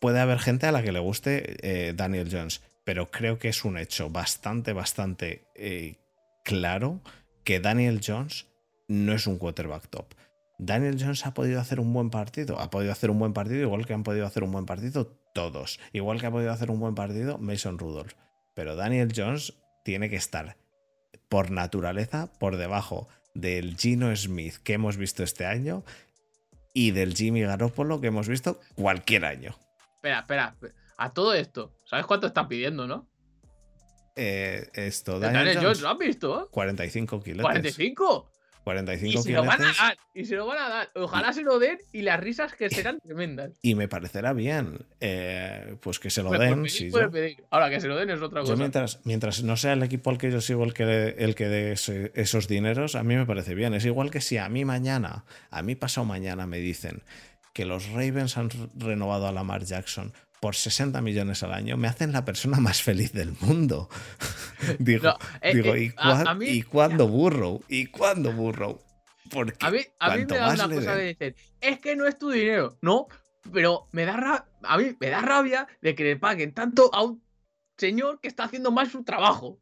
Puede haber gente a la que le guste eh, Daniel Jones, pero creo que es un hecho bastante, bastante eh, claro que Daniel Jones no es un quarterback top. Daniel Jones ha podido hacer un buen partido. Ha podido hacer un buen partido, igual que han podido hacer un buen partido todos. Igual que ha podido hacer un buen partido Mason Rudolph. Pero Daniel Jones tiene que estar por naturaleza por debajo del Gino Smith que hemos visto este año y del Jimmy Garoppolo que hemos visto cualquier año. Espera, espera. A todo esto, ¿sabes cuánto está pidiendo, no? Eh, esto, Daniel, Daniel, Jones, Jones, ¿lo has visto? 45 kilos. 45. 45 Y se lo van a dar. Y se lo van a dar. Ojalá se lo den y las risas que serán tremendas. Y me parecerá bien. eh, pues que se lo Pues den. pedir, yo- pedir. Ahora que se lo den es otra Yo cosa. mientras, mientras no sea el equipo al que yo sigo el que, el que dé esos dineros, a mí me parece bien. Es igual que si a mí mañana, a mí pasado mañana me dicen que los Ravens han re- renovado a Lamar Jackson por 60 millones al año, me hacen la persona más feliz del mundo. digo, No, eh, digo eh, ¿y, a- cuán- a mí- ¿y cuándo Burrow? ¿Y cuándo Burrow? Porque A mí, a mí me da una cosa den- de decir, es que no es tu dinero. No, pero me da ra- a mí me da rabia de que le paguen tanto a un señor que está haciendo mal su trabajo.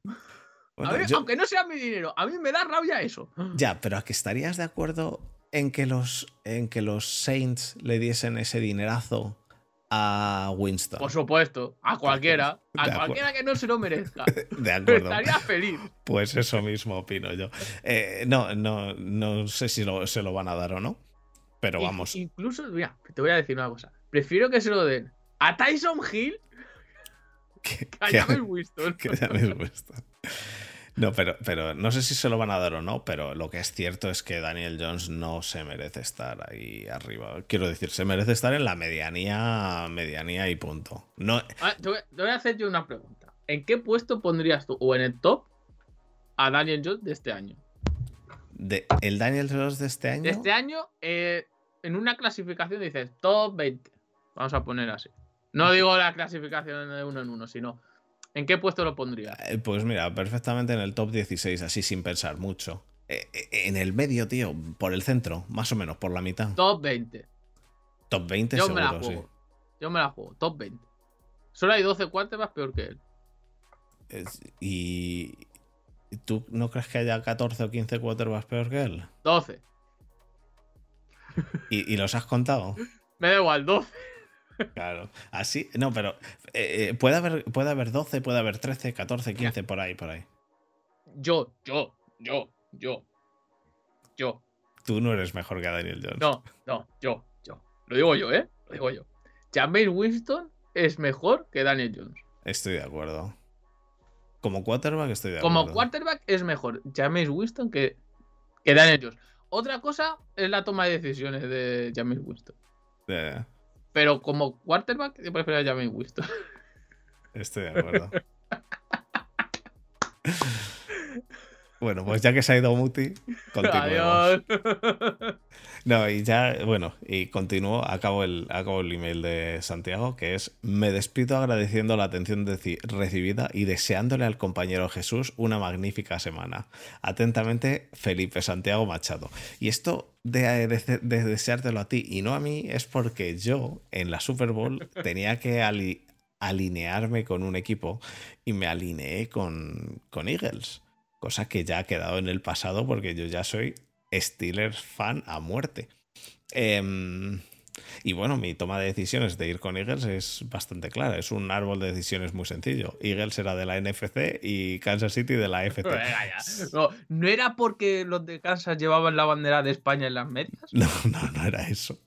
Bueno, a ver, yo- aunque no sea mi dinero, a mí me da rabia eso. Ya, pero ¿a que estarías de acuerdo en que los, en que los Saints le diesen ese dinerazo a Winston? Por supuesto, a cualquiera, a cualquiera que no se lo merezca. De acuerdo. Estaría feliz. Pues eso mismo opino yo. Eh, no, no, no sé si lo- se lo van a dar o no. Pero vamos. Incluso, mira, te voy a decir una cosa. Prefiero que se lo den a Tyson Hill que- que a James Winston. que les gusta. No, pero, pero no sé si se lo van a dar o no, pero lo que es cierto es que Daniel Jones no se merece estar ahí arriba. Quiero decir, se merece estar en la medianía, medianía y punto. No, Ah, te, voy, te voy a hacer yo una pregunta. ¿En qué puesto pondrías tú, o en el top, a Daniel Jones de este año? de, el Daniel Jones de este año. De este año, eh, en una clasificación dices top 20. Vamos a poner así. No digo la clasificación de uno en uno, sino ¿en qué puesto lo pondría? Eh, Pues mira, perfectamente en el top 16, así sin pensar mucho. Eh, eh, En el medio, tío, por el centro, más o menos, por la mitad. Top 20. Top 20 Yo me la seguro, sí. juego. Yo me la juego. Top 20. Solo hay 12 quarterbacks peor que él. Y ¿y tú no crees que haya 14 o 15 quarterbacks peor que él? 12. ¿Y, y los has contado? Me da igual, 12. Claro. Así, no, pero eh, eh, puede, haber, puede haber 12, puede haber 13, 14, 15, por ahí, por ahí. Yo, yo, yo, yo. Yo. Tú no eres mejor que Daniel Jones. No, no, yo, yo. Lo digo yo, ¿eh? Lo digo yo. Jameis Winston es mejor que Daniel Jones. Estoy de acuerdo. Como quarterback estoy de Como acuerdo. quarterback es mejor Jameis Winston que, que Daniel Jones. Otra cosa es la toma de decisiones de Jameis Winston. Pero como quarterback, yo prefiero a Jameis Winston. estoy de acuerdo. bueno, pues ya que se ha ido Muti, continuemos. Adiós. No, y ya, bueno, y continúo, acabo el, acabo el email de Santiago, que es, me despido agradeciendo la atención recibida y deseándole al compañero Jesús una magnífica semana. Atentamente, Felipe Santiago Machado. Y esto de, de- de deseártelo a ti y no a mí es porque yo en la Super Bowl tenía que ali- alinearme con un equipo y me alineé con, con Eagles, cosa que ya ha quedado en el pasado porque yo ya soy Steelers fan a muerte. Em, y bueno, mi toma de decisiones de ir con Eagles es bastante clara. Es un árbol de decisiones muy sencillo. Eagles era de la NFC y Kansas City de la AFC. ¿no era porque los de Kansas llevaban la bandera de España en las medias? No, no, no era eso.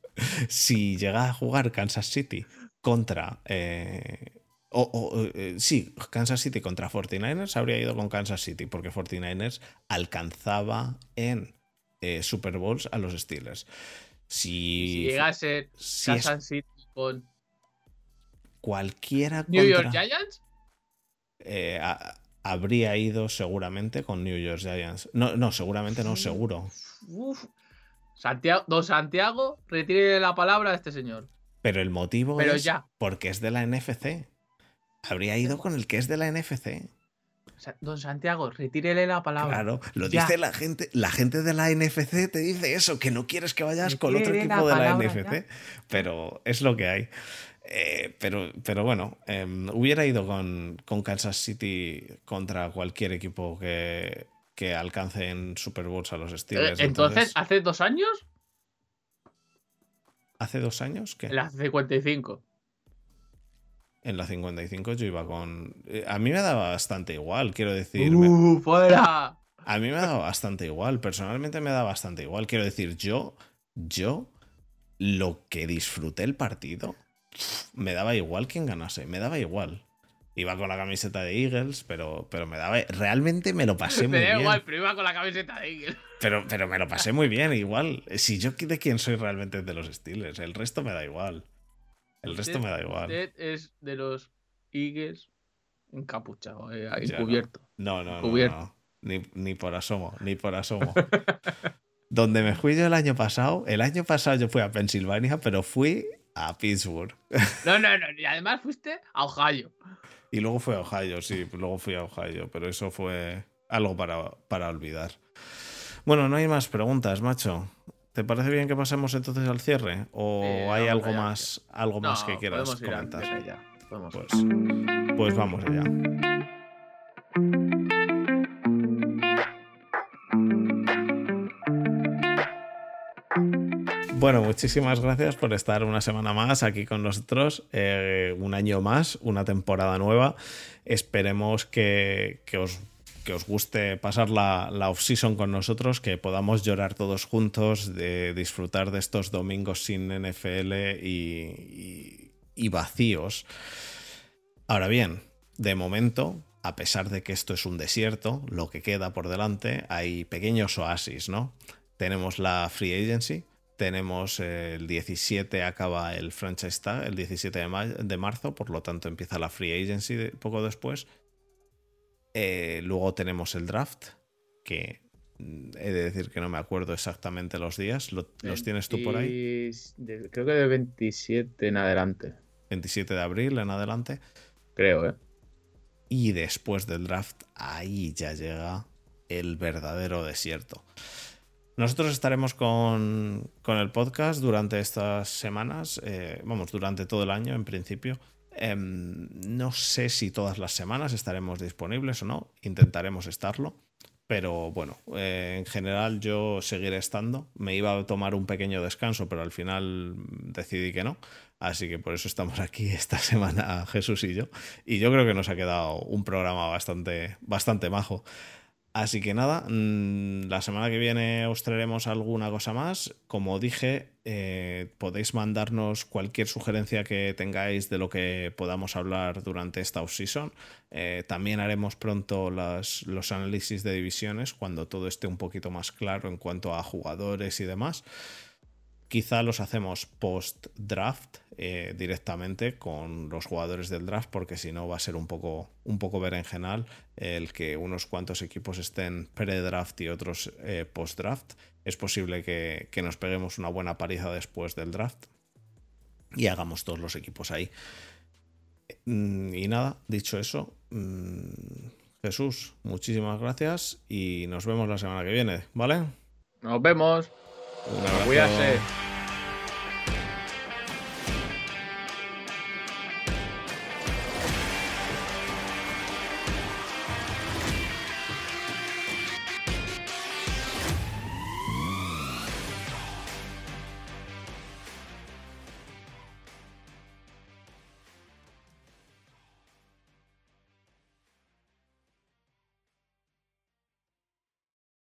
Si llega a jugar Kansas City contra. eh, o, o, eh, sí, Kansas City contra 49ers, habría ido con Kansas City, porque 49ers alcanzaba en eh, Super Bowls a los Steelers. Si, Si llegase si Kansas City con cualquiera New York Giants, eh, a- habría ido seguramente con New York Giants. No, no, seguramente no, seguro. uf, Santiago, don Santiago, retire la palabra a este señor. Pero el motivo Pero es ya. porque es de la NFC. Habría ido con el que es de la NFC. Don Santiago, retírele la palabra. Claro, lo Ya. dice la gente, la gente de la NFC te dice eso, que no quieres que vayas con otro la equipo de la NFC, pero es lo que hay. Eh, pero, pero bueno, em, hubiera ido con, con Kansas City contra cualquier equipo que, que alcance en Super Bowls a los Eh, Steelers. Entonces, ¿hace dos años? ¿hace dos años En la 55. En la 55 yo iba con... eh, A mí me daba bastante igual, quiero decir. me- ¡Uh, fuera! A mí me da bastante igual, personalmente me da bastante igual. Quiero decir, yo, yo, lo que disfruté el partido, me daba igual quién ganase, me daba igual. Iba con la camiseta de Eagles, pero, pero me daba, realmente me lo pasé muy Me da bien. igual, pero iba con la camiseta de Eagles. Pero, pero me lo pasé muy bien, igual. Si yo de quién soy realmente de los Steelers, el resto me da igual. El resto me da igual. Usted es de los Eagles encapuchado, eh, encubierto. No, no, no, no. Ni, ni por asomo, ni por asomo. Donde me fui yo el año pasado, el año pasado yo fui a Pensilvania, pero fui a Pittsburgh. No, no, no. Y además fuiste a Ohio. Y luego fui a Ohio, sí, luego fui a Ohio, pero eso fue algo para, para olvidar. Bueno, no hay más preguntas, macho. ¿Te parece bien que pasemos entonces al cierre? ¿O Eh, hay algo allá, más, algo más que quieras podemos ir comentar? Podemos ir. Pues, pues vamos allá. Bueno, muchísimas gracias por estar una semana más aquí con nosotros, eh, un año más, una temporada nueva. Esperemos que, que os, que os guste pasar la, la off-season con nosotros, que podamos llorar todos juntos, de disfrutar de estos domingos sin NFL y, y- vacíos. Ahora bien, de momento, a pesar de que esto es un desierto, lo que queda por delante, hay pequeños oasis, ¿no? Tenemos la Free Agency, tenemos el 17 acaba el franchise el 17 de, ma- de marzo, por lo tanto empieza la Free Agency poco después. Eh, luego tenemos el draft, que he de decir que no me acuerdo exactamente los días. ¿Los tienes tú por ahí? creo que de 27 en adelante. 27 de abril en adelante. Creo, ¿eh? Y después del draft, ahí ya llega el verdadero desierto. Nosotros estaremos con, el podcast durante estas semanas, eh, vamos, durante todo el año en principio. Em, no sé si todas las semanas estaremos disponibles o no, intentaremos estarlo. Pero bueno, eh, en general yo seguiré estando. Me iba a tomar un pequeño descanso, pero al final decidí que no. Así que por eso estamos aquí esta semana Jesús y yo. Y yo creo que nos ha quedado un programa bastante, bastante majo. Así que nada, mm, la semana que viene os traeremos alguna cosa más. Como dije, eh, podéis mandarnos cualquier sugerencia que tengáis de lo que podamos hablar durante esta off-season. Eh, también haremos pronto los análisis de divisiones cuando todo esté un poquito más claro en cuanto a jugadores y demás. Quizá los hacemos post-draft eh, directamente con los jugadores del draft, porque si no va a ser un poco, un poco berenjenal el que unos cuantos equipos estén pre-draft y otros eh, post-draft. Es posible que, nos peguemos una buena pariza después del draft y hagamos todos los equipos ahí. Mm, y nada, dicho eso, mm, Jesús, muchísimas gracias y nos vemos la semana que viene, ¿vale? Nos vemos. Un abrazo.